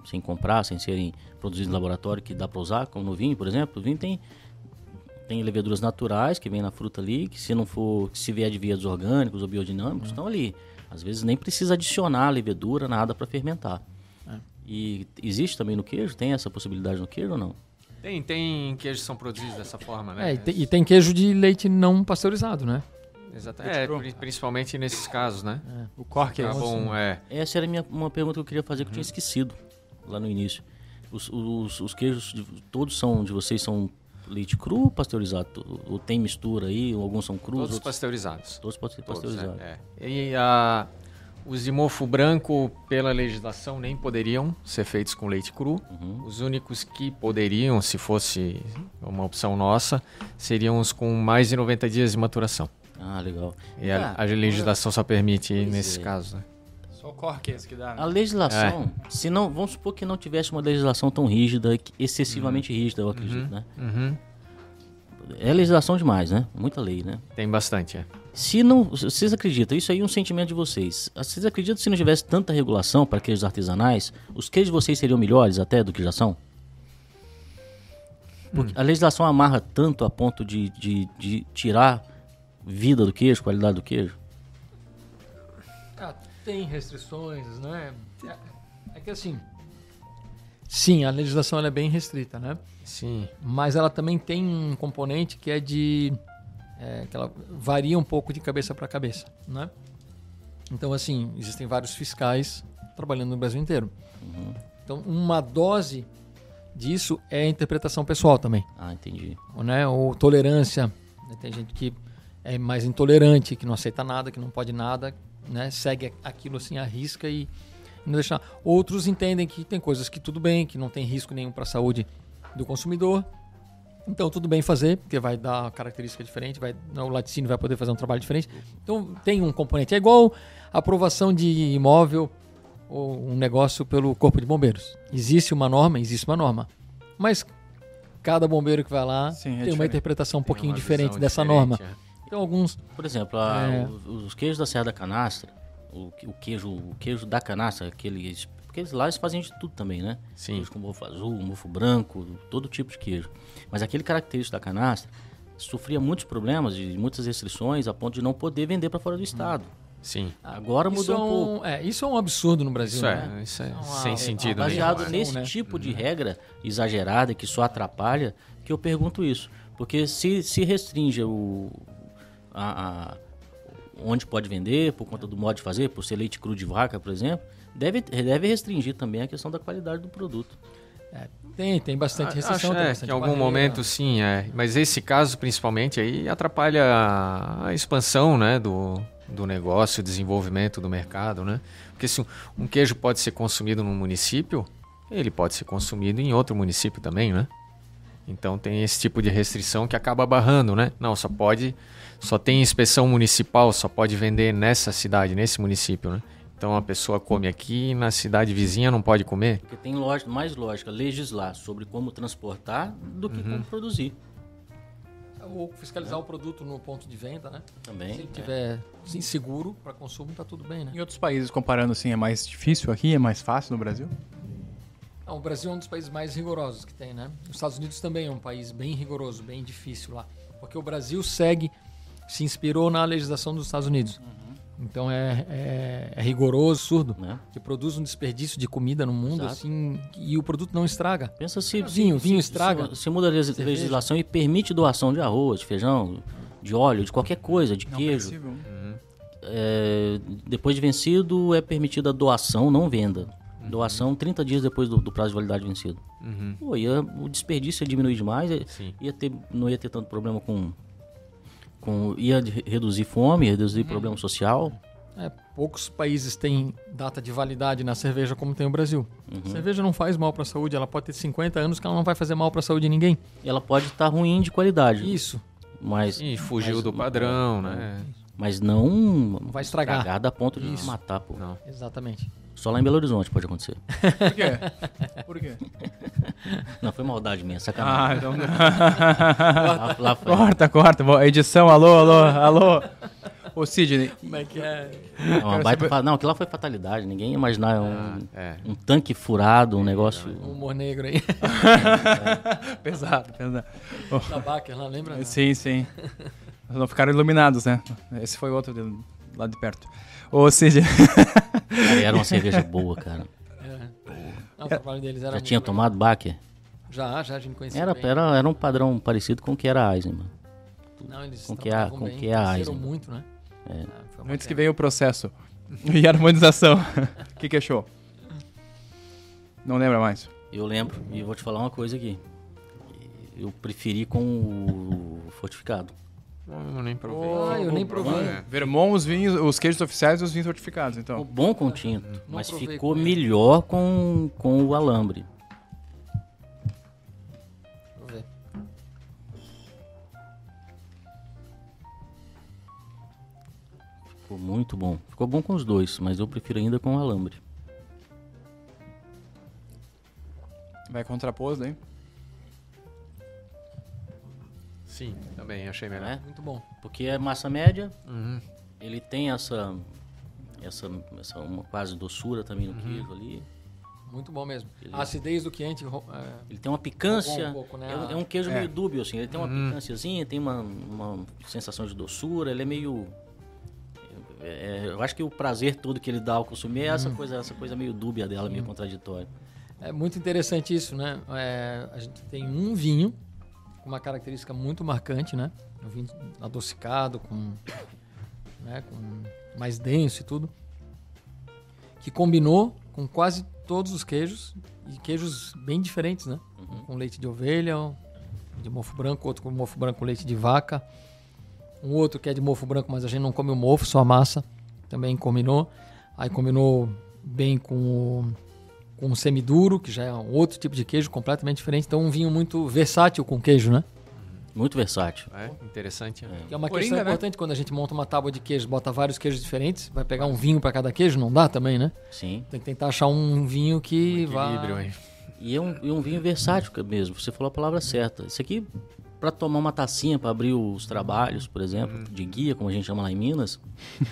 sem comprar, sem serem produzidos em laboratório que dá para usar, como no vinho, por exemplo. O vinho tem tem leveduras naturais que vem na fruta ali, que se não for, se vier de vias orgânicos ou biodinâmicos, estão ali. Às vezes nem precisa adicionar levedura, nada para fermentar. E existe também no queijo? Tem essa possibilidade no queijo ou não? Tem, tem queijos que são produzidos dessa forma, né? É, e, tem, e tem queijo de leite não pasteurizado, né? Exatamente. É, pri- principalmente nesses casos, né? O corque é Tá bom, é. Essa era minha, uma pergunta que eu queria fazer que eu tinha esquecido lá no início. Os, os, os queijos, de- todos são de vocês são leite cru ou pasteurizado? Ou tem mistura aí? Ou alguns são crus? Todos outros, pasteurizados. todos paste- Todos, pasteurizados. é, é. E a, os de mofo branco, pela legislação, nem poderiam ser feitos com leite cru. Os únicos que poderiam, se fosse uma opção nossa, seriam os com mais de 90 dias de maturação. Ah, legal. E a, Ah, a legislação só permite nesses é. casos. Né? Só o corque é esse que dá. né? A legislação, É. se não, vamos supor que não tivesse uma legislação tão rígida, que- excessivamente rígida, eu acredito, né? Uhum. É legislação demais, né? Muita lei, né? Tem bastante, é. Se não, vocês acreditam, isso aí é um sentimento de vocês. Vocês acreditam que se não tivesse tanta regulação para queijos artesanais, os queijos de vocês seriam melhores até do que já são? Porque a legislação amarra tanto a ponto de, de, de tirar vida do queijo, qualidade do queijo? Tem restrições, né? É, é que assim, sim, a legislação é bem restrita, né? Sim. Mas ela também tem um componente que é de é, que ela varia um pouco de cabeça para cabeça, né? Então assim, existem vários fiscais trabalhando no Brasil inteiro. Então uma dose disso é a interpretação pessoal também. Ah, entendi. né? Ou tolerância. Tem gente que é mais intolerante, que não aceita nada, que não pode nada, né? Segue aquilo assim, arrisca e não deixa. Outros entendem que tem coisas que tudo bem, que não tem risco nenhum para a saúde do consumidor. Então tudo bem fazer, porque vai dar uma característica diferente, vai, né, o laticínio vai poder fazer um trabalho diferente. Então tem um componente. É igual aprovação de imóvel ou um negócio pelo corpo de bombeiros. Existe uma norma, existe uma norma. Mas cada bombeiro que vai lá Sim, é tem uma diferente. interpretação um Tem pouquinho uma diferente dessa diferente, norma. é. Então alguns Por exemplo, a- É. os, os queijos da Serra da Canastra, o, o queijo, o queijo da canastra, aqueles, porque eles lá eles fazem de tudo também, né? Sim. Queijo com mofo azul, mofo branco, todo tipo de queijo. Mas aquele característico da canastra sofria muitos problemas e muitas restrições a ponto de não poder vender para fora do estado. Sim. Agora Isso mudou é um pouco. É, isso é um absurdo no Brasil, Isso né? é, isso é uma- sem é sentido. né? Baseado Claro. nesse né? tipo de regra exagerada que só atrapalha, que eu pergunto isso. Porque se, se restringe o, a, a- onde pode vender, por conta do modo de fazer, por ser leite cru de vaca, por exemplo, deve, deve restringir também a questão da qualidade do produto. É, tem, tem bastante Acho, restrição. tem é, bastante que em algum barreira. momento sim, é. Mas esse caso, principalmente, aí atrapalha a, a expansão né, do, do negócio, o desenvolvimento do mercado, né? Porque se um, um queijo pode ser consumido num município, ele pode ser consumido em outro município também, né? Então tem esse tipo de restrição que acaba barrando, né? Não, só pode, só tem inspeção municipal, só pode vender nessa cidade, nesse município, né? Então a pessoa come aqui e na cidade vizinha não pode comer. Porque tem lógica, mais lógica legislar sobre como transportar do que como produzir Ou fiscalizar o produto no ponto de venda, né? Se também. ele tiver sim, seguro para consumo, tá tudo bem, né? Em outros países, comparando assim, é mais difícil aqui, é mais fácil no Brasil? Não, o Brasil é um dos países mais rigorosos que tem, né? Os Estados Unidos também é um país bem rigoroso, bem difícil lá. Porque o Brasil segue, se inspirou na legislação dos Estados Unidos. Então é, é, é rigoroso, surdo, Né? que produz um desperdício de comida no mundo, Exato. assim, e o produto não estraga. Pensa se. Vinho, se- vinho se- estraga. Se, se muda a legis- legislação e permite doação de arroz, de feijão, de óleo, de qualquer coisa, de Não queijo. perecível. é, depois de vencido, é permitida a doação, não venda. Doação 30 dias depois do, do prazo de validade vencido. Uhum. Pô, ia, o desperdício ia diminuir demais, ia- ia ter, não ia ter tanto problema com. Com ia de- reduzir fome, reduzir problema social. É, poucos países têm data de validade na cerveja como tem o Brasil. Cerveja não faz mal para a saúde, ela pode ter 50 anos que ela não vai fazer mal para a saúde de ninguém. Ela pode estar ruim de qualidade, Isso, mas, E fugiu mas- do padrão, né? mas não, não vai estragar. estragar da ponto de matar, pô. Não. exatamente. Só lá em Belo Horizonte pode acontecer. Por quê? Por quê? Não, foi maldade minha, sacanagem. Ah, então... Lá, lá corta, corta. Edição, alô, alô, alô. Ô, Sidney, Como é que é? É uma baita saber- fa- Não, aquilo lá foi fatalidade. Ninguém ia imaginar um, É. um tanque furado, um negócio. Um humor negro aí. pesado, pesado. da Baker lá, lembra? Sim, sim. Não ficaram iluminados, né? Esse foi outro de, lá de perto. Sidney, Cara, era uma cerveja boa, cara. É. Não, o trabalho deles era Já muito tinha tomado Baker? Já, já, a gente conhecia Era, bem. era, era um padrão parecido com o que era a Eisenman. Não, eles com que a- com bem, que é a Eisenman. muito, né? É. uma antes que veio o processo e a harmonização, o que, que achou? Não lembra mais? Eu lembro, e vou te falar uma coisa aqui. Eu preferi com o fortificado. Eu nem provei. Ah, eu nem provei. É. Vermont, os vinhos, os queijos oficiais e os vinhos fortificados, Ficou então. bom com o tinto, mas provei ficou com ele. melhor com, com o alambre. Deixa eu ver. Ficou muito bom. Ficou bom com os dois, mas eu prefiro ainda com o alambre. Vai contrapor daí? Sim, também achei melhor. Né? Muito bom. Porque é massa média, Uhum. ele tem essa, essa, essa uma quase doçura também no queijo ali. Muito bom mesmo. Ele- A acidez do quente. é, Ele tem uma picância. Um pouco, né? é, um- é um queijo É. meio dúbio, assim. Ele tem uma picânciazinha, tem uma, uma sensação de doçura, ele é meio. é, é, eu acho que o prazer todo que ele dá ao consumir é essa coisa, essa coisa meio dúbia dela, meio contraditória. É muito interessante isso, né? É, a gente tem um vinho uma característica muito marcante, né? Um vinho adocicado, com, né, com mais denso e tudo, que combinou com quase todos os queijos e queijos bem diferentes, né? Um com leite de ovelha, um de mofo branco, outro com mofo branco com leite de vaca, um outro que é de mofo branco, mas a gente não come o mofo, só a massa, também combinou. Aí combinou bem com o com semiduro, que já é um outro tipo de queijo completamente diferente. Então, um vinho muito versátil com queijo, né? Muito versátil. É, interessante. né? É uma Coringa, questão né? importante quando a gente monta uma tábua de queijo, bota vários queijos diferentes, vai pegar um vinho para cada queijo, não dá também, né? Sim. Tem que tentar achar um vinho que Um vá. equilíbrio aí. E é um, e um vinho versátil mesmo. Você falou a palavra certa. Isso aqui, para tomar uma tacinha para abrir os trabalhos, por exemplo, de guia, como a gente chama lá em Minas,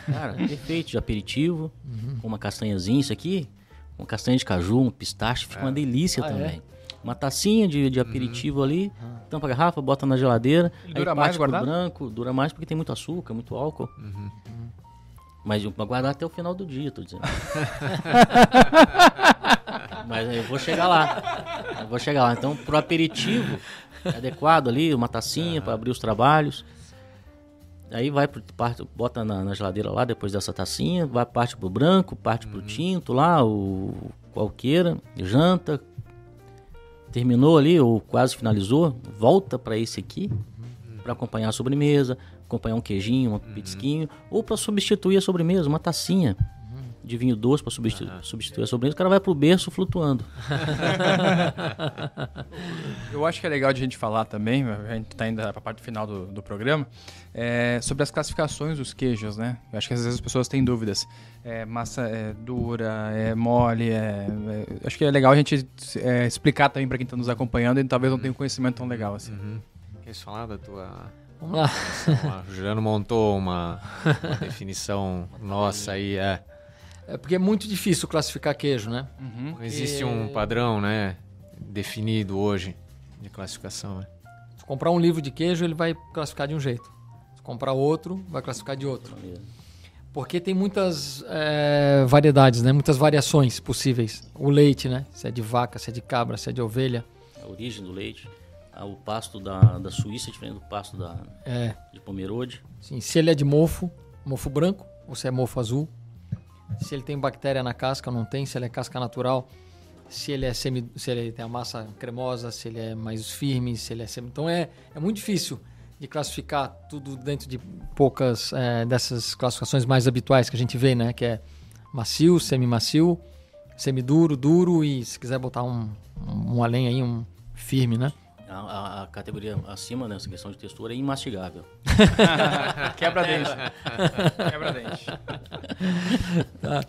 cara, perfeito de aperitivo, com uma castanhazinha. Isso aqui, uma castanha de caju, um pistache, fica uma delícia Ah, é? também. Uma tacinha de, de aperitivo ali, tampa a garrafa, bota na geladeira. Ele dura parte mais guardado? branco, dura mais porque tem muito açúcar, muito álcool. Mas eu vou aguardar até o final do dia, tô dizendo. Mas eu vou chegar lá. Eu vou chegar lá. Então, pro aperitivo, é adequado ali, uma tacinha para abrir os trabalhos. Aí vai pro, parte, bota na, na, geladeira lá depois dessa tacinha, vai parte pro branco, parte pro tinto lá, o qualquer, janta, terminou ali ou quase finalizou, volta para esse aqui para acompanhar a sobremesa, acompanhar um queijinho, um uhum. petisquinho, ou para substituir a sobremesa, uma tacinha de vinho doce para substituir, uhum. substituir a sobremesa, o cara vai pro berço flutuando. Eu acho que é legal de a gente falar também, a gente está indo para a parte final do, do programa, é, sobre as classificações dos queijos, né? Eu acho que às vezes as pessoas têm dúvidas. É, massa é dura, é mole, é, é acho que é legal a gente é, explicar também para quem está nos acompanhando e talvez não tenha um conhecimento tão legal assim. Uhum. Quer falar da tua Vamos lá. O Juliano montou uma, uma definição nossa aí, é. É porque é muito difícil classificar queijo, né? Uhum. Não existe e... um padrão, né? Definido hoje de classificação. Né? Se comprar um livro de queijo, ele vai classificar de um jeito. Se comprar outro, vai classificar de outro. Porque tem muitas é, variedades, né? Muitas variações possíveis. O leite, né? Se é de vaca, se é de cabra, se é de ovelha. A origem do leite. O pasto da, da Suíça é diferente do pasto da, é. de Pomerode. Sim, se ele é de mofo, mofo branco, ou se é mofo azul, se ele tem bactéria na casca ou não tem, se ele é casca natural, se ele é semi, se ele tem a massa cremosa, se ele é mais firme, se ele é semi. Então é, é muito difícil de classificar tudo dentro de poucas é, dessas classificações mais habituais que a gente vê, né? Que é macio, semi-macio, semi-duro, duro e se quiser botar um, um, um além aí, um firme, né? A, a, categoria acima nessa questão de textura é imastigável. Quebra-dente. Quebra-dente. Tá.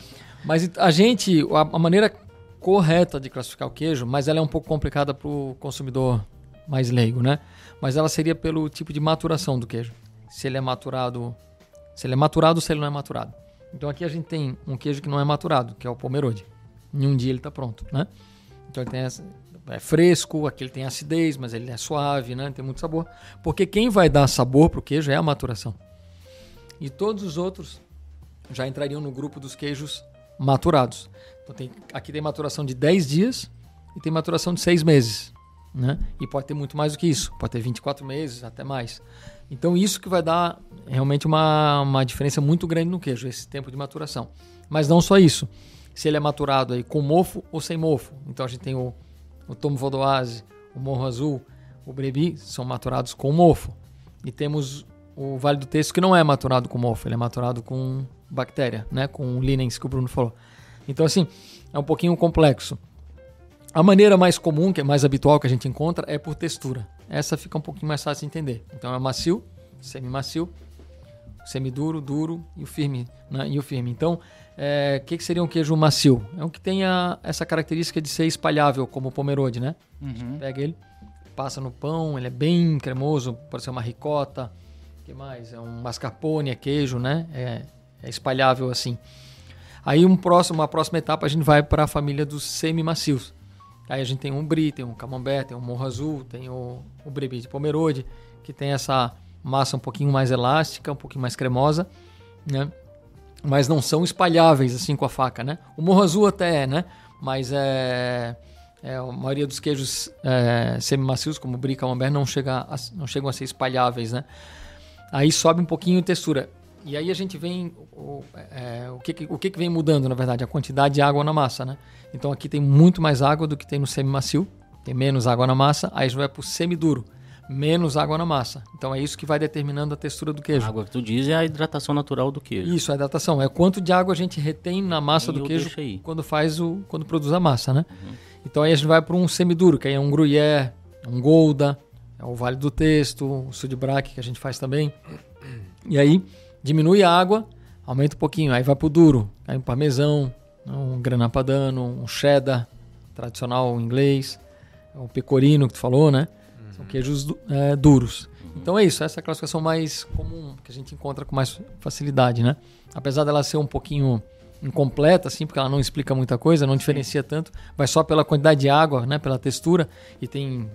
Mas a gente, a, a, maneira correta de classificar o queijo, mas ela é um pouco complicada para o consumidor mais leigo, né? Mas ela seria pelo tipo de maturação do queijo. Se ele é maturado, se ele é maturado ou se ele não é maturado. Então aqui a gente tem um queijo que não é maturado, que é o pomerode. Em um dia ele está pronto, né? Então ele tem essa, é fresco, aquele tem acidez, mas ele é suave, né? tem muito sabor. Porque quem vai dar sabor para o queijo é a maturação. E todos os outros já entrariam no grupo dos queijos maturados. Então tem, aqui tem maturação de 10 dias e tem maturação de 6 meses. Né? E pode ter muito mais do que isso, pode ter 24 meses, até mais. Então isso que vai dar realmente uma, uma diferença muito grande no queijo, esse tempo de maturação. Mas não só isso. Se ele é maturado aí com mofo ou sem mofo. Então a gente tem o o Tomo Vodoase, o Morro Azul, o Brebi são maturados com mofo. E temos o Vale do Texto que não é maturado com mofo, ele é maturado com bactéria, né? com linens que o Bruno falou. Então assim, é um pouquinho complexo. A maneira mais comum, que é mais habitual que a gente encontra, é por textura. Essa fica um pouquinho mais fácil de entender. Então é macio, semi-macio, semi-duro, duro e o firme. Né? E o firme. Então, é, que, que seria um queijo macio? É um que tenha essa característica de ser espalhável, como o pomerode, né? Uhum. Pega ele, passa no pão, ele é bem cremoso, pode ser uma ricota, que mais? É um mascarpone, é queijo, né? É, é espalhável assim. Aí um próximo, uma próxima etapa a gente vai para a família dos semi-macios. Aí a gente tem um brie, tem um camembert, tem um morro azul, tem o, o brie de pomerode, que tem essa massa um pouquinho mais elástica, um pouquinho mais cremosa, né? Mas não são espalháveis assim com a faca, né? O morro azul até é, né? Mas é, é a maioria dos queijos é, semi-macios, como brie camembert, não, chega a, não chegam a ser espalháveis, né? Aí sobe um pouquinho a textura. E aí a gente vem o, é, o, que, o que, vem mudando, na verdade, a quantidade de água na massa, né? Então aqui tem muito mais água do que tem no semi-macio, tem menos água na massa, aí a gente vai para o semi-duro menos água na massa. Então é isso que vai determinando a textura do queijo. A água que tu diz é a hidratação natural do queijo. Isso, a hidratação. É quanto de água a gente retém na massa e do queijo quando faz o quando produz a massa, né? Uhum. Então aí a gente vai para um semiduro, que aí é um gruyère, um golda, é o vale do texto, o sudbraque que a gente faz também. E aí diminui a água, aumenta um pouquinho, aí vai para o duro, aí um parmesão, um grana padano, um cheddar tradicional inglês, o pecorino que tu falou, né? São queijos é, duros. Então é isso, essa é a classificação mais comum que a gente encontra com mais facilidade, né? Apesar dela ser um pouquinho incompleta, assim, porque ela não explica muita coisa, não diferencia tanto, vai só pela quantidade de água, né, pela textura, e tem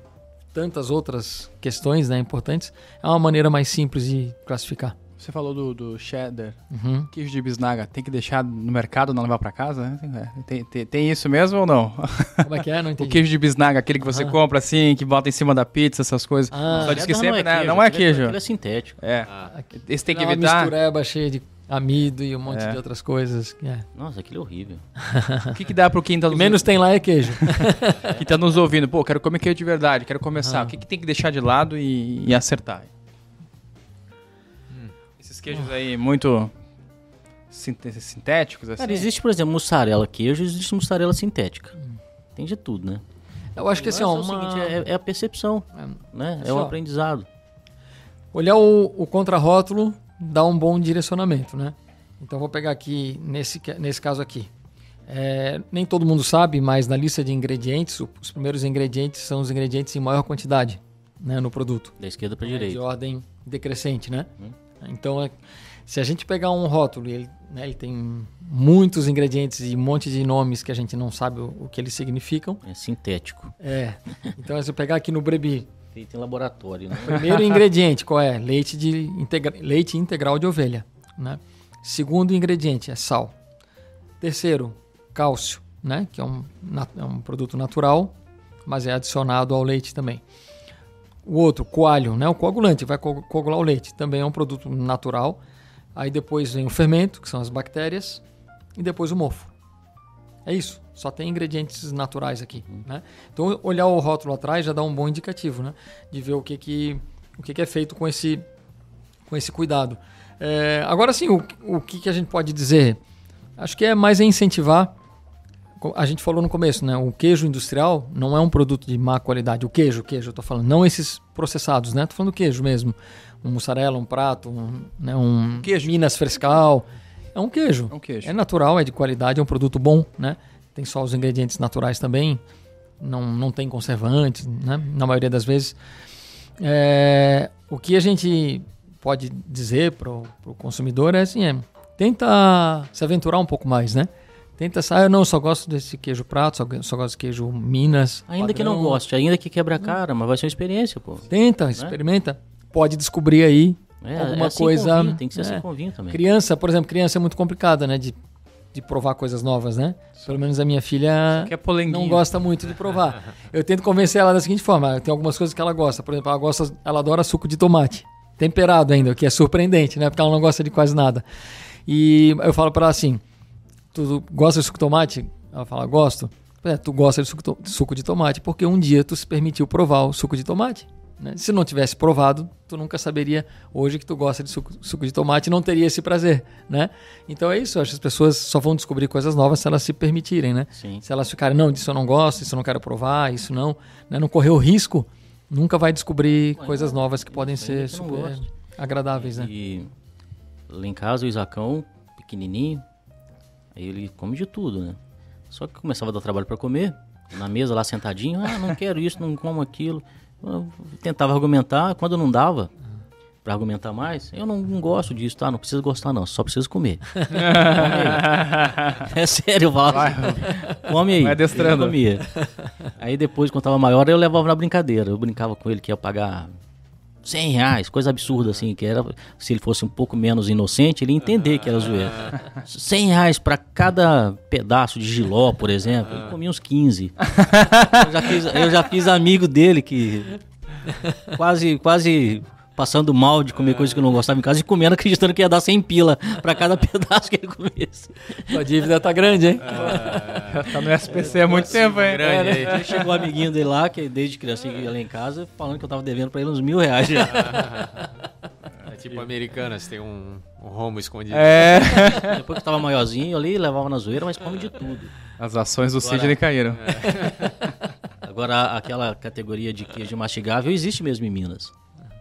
tantas outras questões né, importantes, é uma maneira mais simples de classificar. Você falou do, do cheddar, Uhum. queijo de bisnaga. Tem que deixar no mercado, não levar pra casa? né? Tem, tem, tem isso mesmo ou não? Como é que é? Não O entendi. queijo de bisnaga, aquele que você Ah. compra assim, que bota em cima da pizza, essas coisas. Ah, Só diz que sempre, né? Não é aquilo queijo. Aquilo é sintético. É. Ah, Esse tem que É uma evitar. mistureba cheia de amido e um monte É. de outras coisas. É. Nossa, aquilo é horrível. O que, que dá pro quem tá O que nos, menos tem lá é queijo. que tá nos ouvindo? Pô, quero comer queijo de verdade, quero começar. Ah. O que, que tem que deixar de lado e, e acertar? Esses queijos aí muito sintéticos, assim. Cara, existe, por exemplo, mussarela queijo, existe mussarela sintética. Tem de tudo, né? Eu acho que assim, ó, é o uma... seguinte, é, é a percepção, né? É o ó. aprendizado. olhar o, o contrarótulo dá um bom direcionamento, né? Então vou pegar aqui, nesse, nesse caso aqui. É, nem todo mundo sabe, mas na lista de ingredientes, o- os primeiros ingredientes são os ingredientes em maior quantidade né, no produto. Da esquerda para É, de direita. ordem decrescente, né? Hum. Então, é- se a gente pegar um rótulo e ele, né, ele tem muitos ingredientes e um monte de nomes que a gente não sabe o, o que eles significam, É sintético. é. Então, se eu pegar aqui no Brebi, Feito em laboratório, né? primeiro ingrediente, qual é? Leite, de integra- leite integral de ovelha, né? Segundo ingrediente é sal. Terceiro, cálcio, né? Que é um, é um produto natural, mas é adicionado ao leite também. O outro, coalho, né? O coagulante, vai co- coagular o leite. Também é um produto natural. Aí depois vem o fermento, que são as bactérias. E depois o mofo. É isso. Só tem ingredientes naturais aqui, né? Então, olhar o rótulo atrás já dá um bom indicativo, né? De ver o que, que, o que, que é feito com esse, com esse cuidado. É, agora sim, o, o que, que a gente pode dizer? Acho que é mais incentivar. A gente falou no começo, né? O queijo industrial não é um produto de má qualidade. O queijo, o queijo, eu tô falando. Não esses processados, né? Tô falando do queijo mesmo. Um mussarela, um prato, um, né? um Queijo. Minas Frescal. É um queijo. É um queijo. É natural, é de qualidade, é um produto bom, né? Tem só os ingredientes naturais também. Não, não tem conservantes, né? Na maioria das vezes. É, o que a gente pode dizer para o consumidor é assim, é, tenta se aventurar um pouco mais, né? Tenta sair, eu não, só gosto desse queijo prato, só, só gosto de queijo Minas. Ainda que não padrão. goste, ainda que quebra a cara, mas vai ser uma experiência, pô. Tenta, experimenta. Pode descobrir aí É, alguma é assim coisa. com vinho, tem que ser é. assim com vinho também. Criança, por exemplo, criança é muito complicada, né? De, de provar coisas novas, né? Pelo menos a minha filha Que é não gosta muito de provar. Eu tento convencer ela da seguinte forma: tem algumas coisas que ela gosta. Por exemplo, ela gosta, ela adora suco de tomate. Temperado ainda, o que é surpreendente, né? Porque ela não gosta de quase nada. E eu falo pra ela assim: Tu gosta de suco de tomate? Ela fala, gosto. É, tu gosta de suco, de suco de tomate porque um dia tu se permitiu provar o suco de tomate. né? Se não tivesse provado, tu nunca saberia hoje que tu gosta de suco, suco de tomate e não teria esse prazer, né? Então é isso, acho que as pessoas só vão descobrir coisas novas se elas se permitirem, né? Sim. Se elas ficarem, não, disso eu não gosto, isso eu não quero provar, isso não, né? não correr o risco, nunca vai descobrir coisas novas que podem ser que não super agradáveis, né? E lá em casa o Isacão, pequenininho, ele come de tudo, né? Só que começava a dar trabalho para comer, na mesa lá sentadinho, ah, não quero isso, não como aquilo. Eu tentava argumentar, quando não dava para argumentar mais, eu não, não gosto disso, tá? Não precisa gostar não, só precisa comer. É sério, eu falava assim, come aí. vai comia. Aí depois, quando tava maior, eu levava na brincadeira. Eu brincava com ele que ia pagar 100 reais, coisa absurda assim, que era, se ele fosse um pouco menos inocente, ele ia entender que era zoeira. 100 reais pra cada pedaço de giló, por exemplo, ele comia uns 15. Eu já fiz, eu já fiz amigo dele que quase, quase passando mal de comer coisas que eu não gostava em casa e comendo acreditando que ia dar 100 pila pra cada pedaço que ele comesse. A dívida tá grande, hein? Tá no SPC há muito tempo, hein? grande aí. Aí chegou um amiguinho dele lá, que desde criança ia lá em casa, falando que eu tava devendo pra ele uns mil reais já. É tipo Americanas, tem um, um homo escondido. É. Depois que eu tava maiorzinho ali, levava na zoeira, mas come de tudo. As ações do Sidney caíram. Agora, aquela categoria de queijo mastigável existe mesmo em Minas.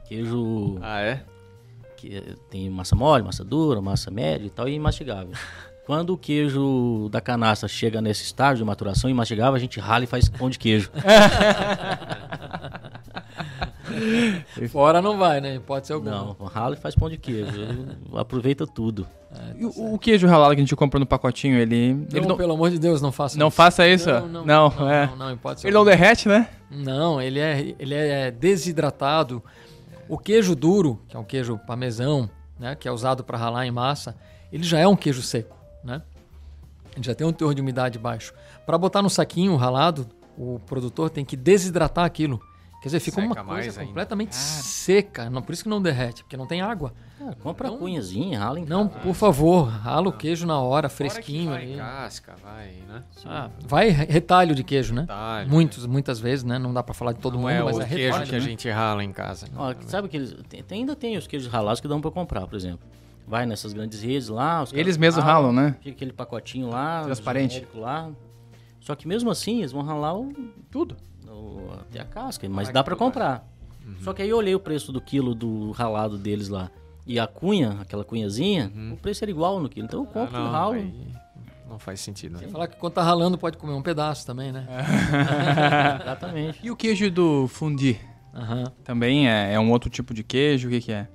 Queijo Ah, é? que tem massa mole, massa dura, massa média e tal, e mastigável. Quando o queijo da canastra chega nesse estágio de maturação e mastigável, a gente rala e faz pão de queijo. Fora não vai, né? Pode ser algum. Não, rala e faz pão de queijo. Aproveita tudo. E o, o queijo ralado que a gente compra no pacotinho, ele. Não, ele não, pelo amor de Deus, não faça não isso. faça isso? Não, não, não, não, é. não, não, pode ser Ele não derrete, né? Não, ele é, ele é desidratado. O queijo duro, que é um queijo parmesão, né, que é usado para ralar em massa, ele já é um queijo seco, né? Ele já tem um teor de umidade baixo. Para botar no saquinho ralado, o produtor tem que desidratar aquilo. Quer dizer, fica Seca uma coisa ainda. completamente seca. Não, por isso que não derrete, porque não tem água. Compra a Não- cunhazinha, rala em Não, casa. por favor, rala o queijo na hora, Fora que fresquinho vai ali. casca, vai, né? Ah, vai retalho de queijo, né? Retalho, Muitos, muitas vezes, né? Não dá para falar de todo Não mundo, é mas o é queijo retalho. que a né? gente rala em casa. Ó, sabe que eles tem, tem- ainda tem os queijos ralados que dão pra comprar, por exemplo. Vai nessas grandes redes lá, os Eles mesmos ralam, né? Fica aquele pacotinho lá, Transparente. lá. Só que mesmo assim, eles vão ralar o, tudo, até a casca, mas dá pra comprar. Só que aí eu olhei o preço do quilo do ralado deles lá. E a cunha, aquela cunhazinha, o preço era igual no quilo. Então eu Ah, compro e não, ralo. aí não faz sentido. né? Falar que quando tá ralando pode comer um pedaço também, né? Exatamente. E o queijo do fundi? Aham. Também é, é um outro tipo de queijo? O que, que é?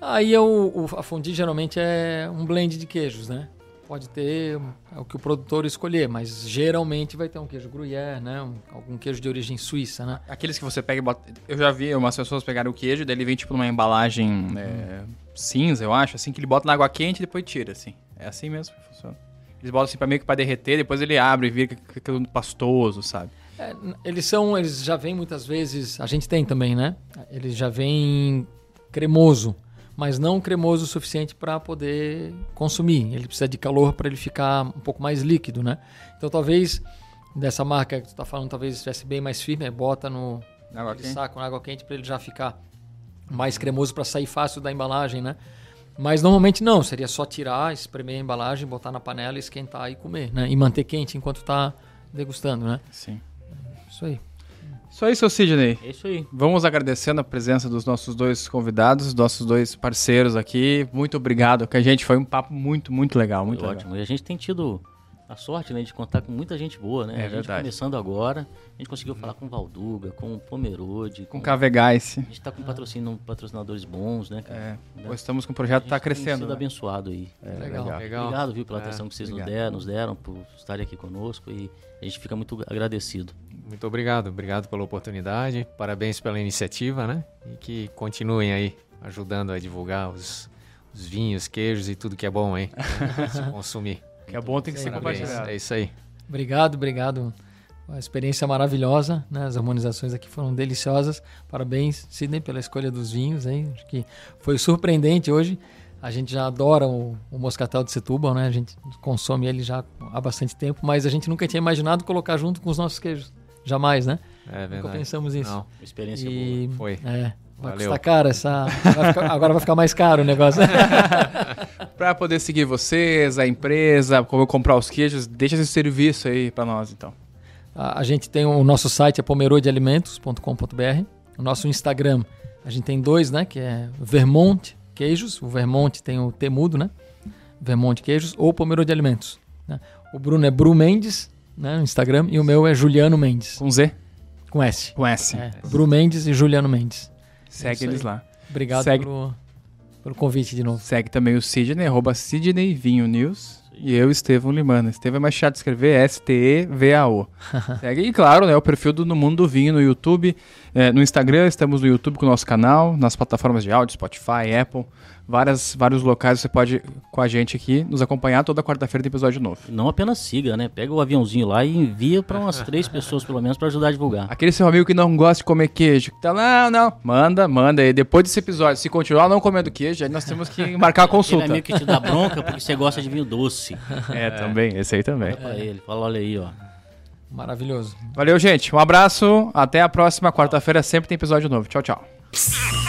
Aí é o, o- a fondue geralmente é um blend de queijos, né? Pode ter é o que o produtor escolher, mas geralmente vai ter um queijo gruyère, né? Um- algum queijo de origem suíça, né? Aqueles que você pega e bota. Eu já vi umas pessoas pegarem o queijo, daí ele vem tipo numa embalagem é, cinza, eu acho, assim, que ele bota na água quente e depois tira, assim. É assim mesmo que funciona. Eles botam assim pra meio que pra derreter, depois ele abre e vira aquilo pastoso, sabe? É, eles são, eles já vêm muitas vezes, a gente tem também, né? Eles já vêm cremoso, mas não cremoso o suficiente para poder consumir. Ele precisa de calor para ele ficar um pouco mais líquido, né? Então talvez dessa marca que tu tá falando, talvez estivesse bem mais firme, bota no saco na água quente para ele já ficar mais cremoso para sair fácil da embalagem, né? Mas normalmente não, seria só tirar, espremer a embalagem, botar na panela, esquentar e comer, né? E manter quente enquanto tá degustando, né? Sim. Isso aí. Isso aí, seu Sidney. É isso aí. Vamos agradecendo a presença dos nossos dois convidados, dos nossos dois parceiros aqui. Muito obrigado, que a gente foi um papo muito, muito legal, muito legal. ótimo. E a gente tem tido a sorte né, de contar com muita gente boa, né? É a gente verdade. começando agora, a gente conseguiu falar com o Valduga, com o Pomerode, Com Cavegais. A gente tá com patrocínio, patrocinadores bons, né, cara? É, Né? pois estamos com o projeto gente tá tem crescendo. sido né? abençoado aí. legal. Legal. Obrigado, viu, pela É, atenção que vocês nos deram, nos deram, por estarem aqui conosco e a gente fica muito agradecido. Muito obrigado, obrigado pela oportunidade, parabéns pela iniciativa, né? E que continuem aí ajudando a divulgar os, os vinhos, queijos e tudo que é bom né? se consumir. Que é bom, tem que ser compartilhado. é isso aí. Obrigado, obrigado. A experiência maravilhosa, né? As harmonizações aqui foram deliciosas. Parabéns, Sidney, pela escolha dos vinhos, hein? Acho que foi surpreendente hoje. A gente já adora o, o moscatel de Setúbal, né? A gente consome ele já há bastante tempo, mas a gente nunca tinha imaginado colocar junto com os nossos queijos. Jamais, né? É Nunca verdade. pensamos nisso. Não, Uma experiência E Foi. é, vai Valeu. custar caro essa. vai ficar- agora vai ficar mais caro o negócio. Pra poder seguir vocês, a empresa, como comprar os queijos, deixa esse serviço aí pra nós, então. A, gente tem o nosso site é pomerodealimentos.com.br. O nosso Instagram, a gente tem dois, né? Que é Vermont Queijos. O Vermont tem o Temudo, né? Vermont Queijos ou Pomerode Alimentos. né? O Bruno é Bru Mendes, né? No Instagram. E o meu é Juliano Mendes, Com Z, com S. com S. É, Bru Mendes e Juliano Mendes. Segue eles lá. Obrigado Segue. pelo, pelo convite de novo. Segue também o Sidney, arroba Sidney Vinho News. E eu, Estevão Limana. Estevão é mais chato de escrever, S-T-E-V-A-O. Segue, e claro, né, o perfil do No Mundo do Vinho no YouTube. É, no Instagram, estamos no YouTube com o nosso canal, nas plataformas de áudio, Spotify, Apple. Várias, vários locais você pode, com a gente aqui, nos acompanhar. Toda quarta-feira tem episódio novo. Não apenas siga, né? Pega o aviãozinho lá e envia pra umas três pessoas, pelo menos, pra ajudar a divulgar. Aquele seu amigo que não gosta de comer queijo, que tá, não, não, manda, manda. E depois desse episódio, se continuar não comendo queijo, aí nós temos que marcar a Aquele consulta. amigo que te dá bronca porque você gosta de vinho doce. É, também, esse aí também. Fala pra ele, fala, olha aí, ó. Maravilhoso. Valeu, gente. Um abraço. Até a próxima quarta-feira. Sempre tem episódio novo. Tchau, tchau.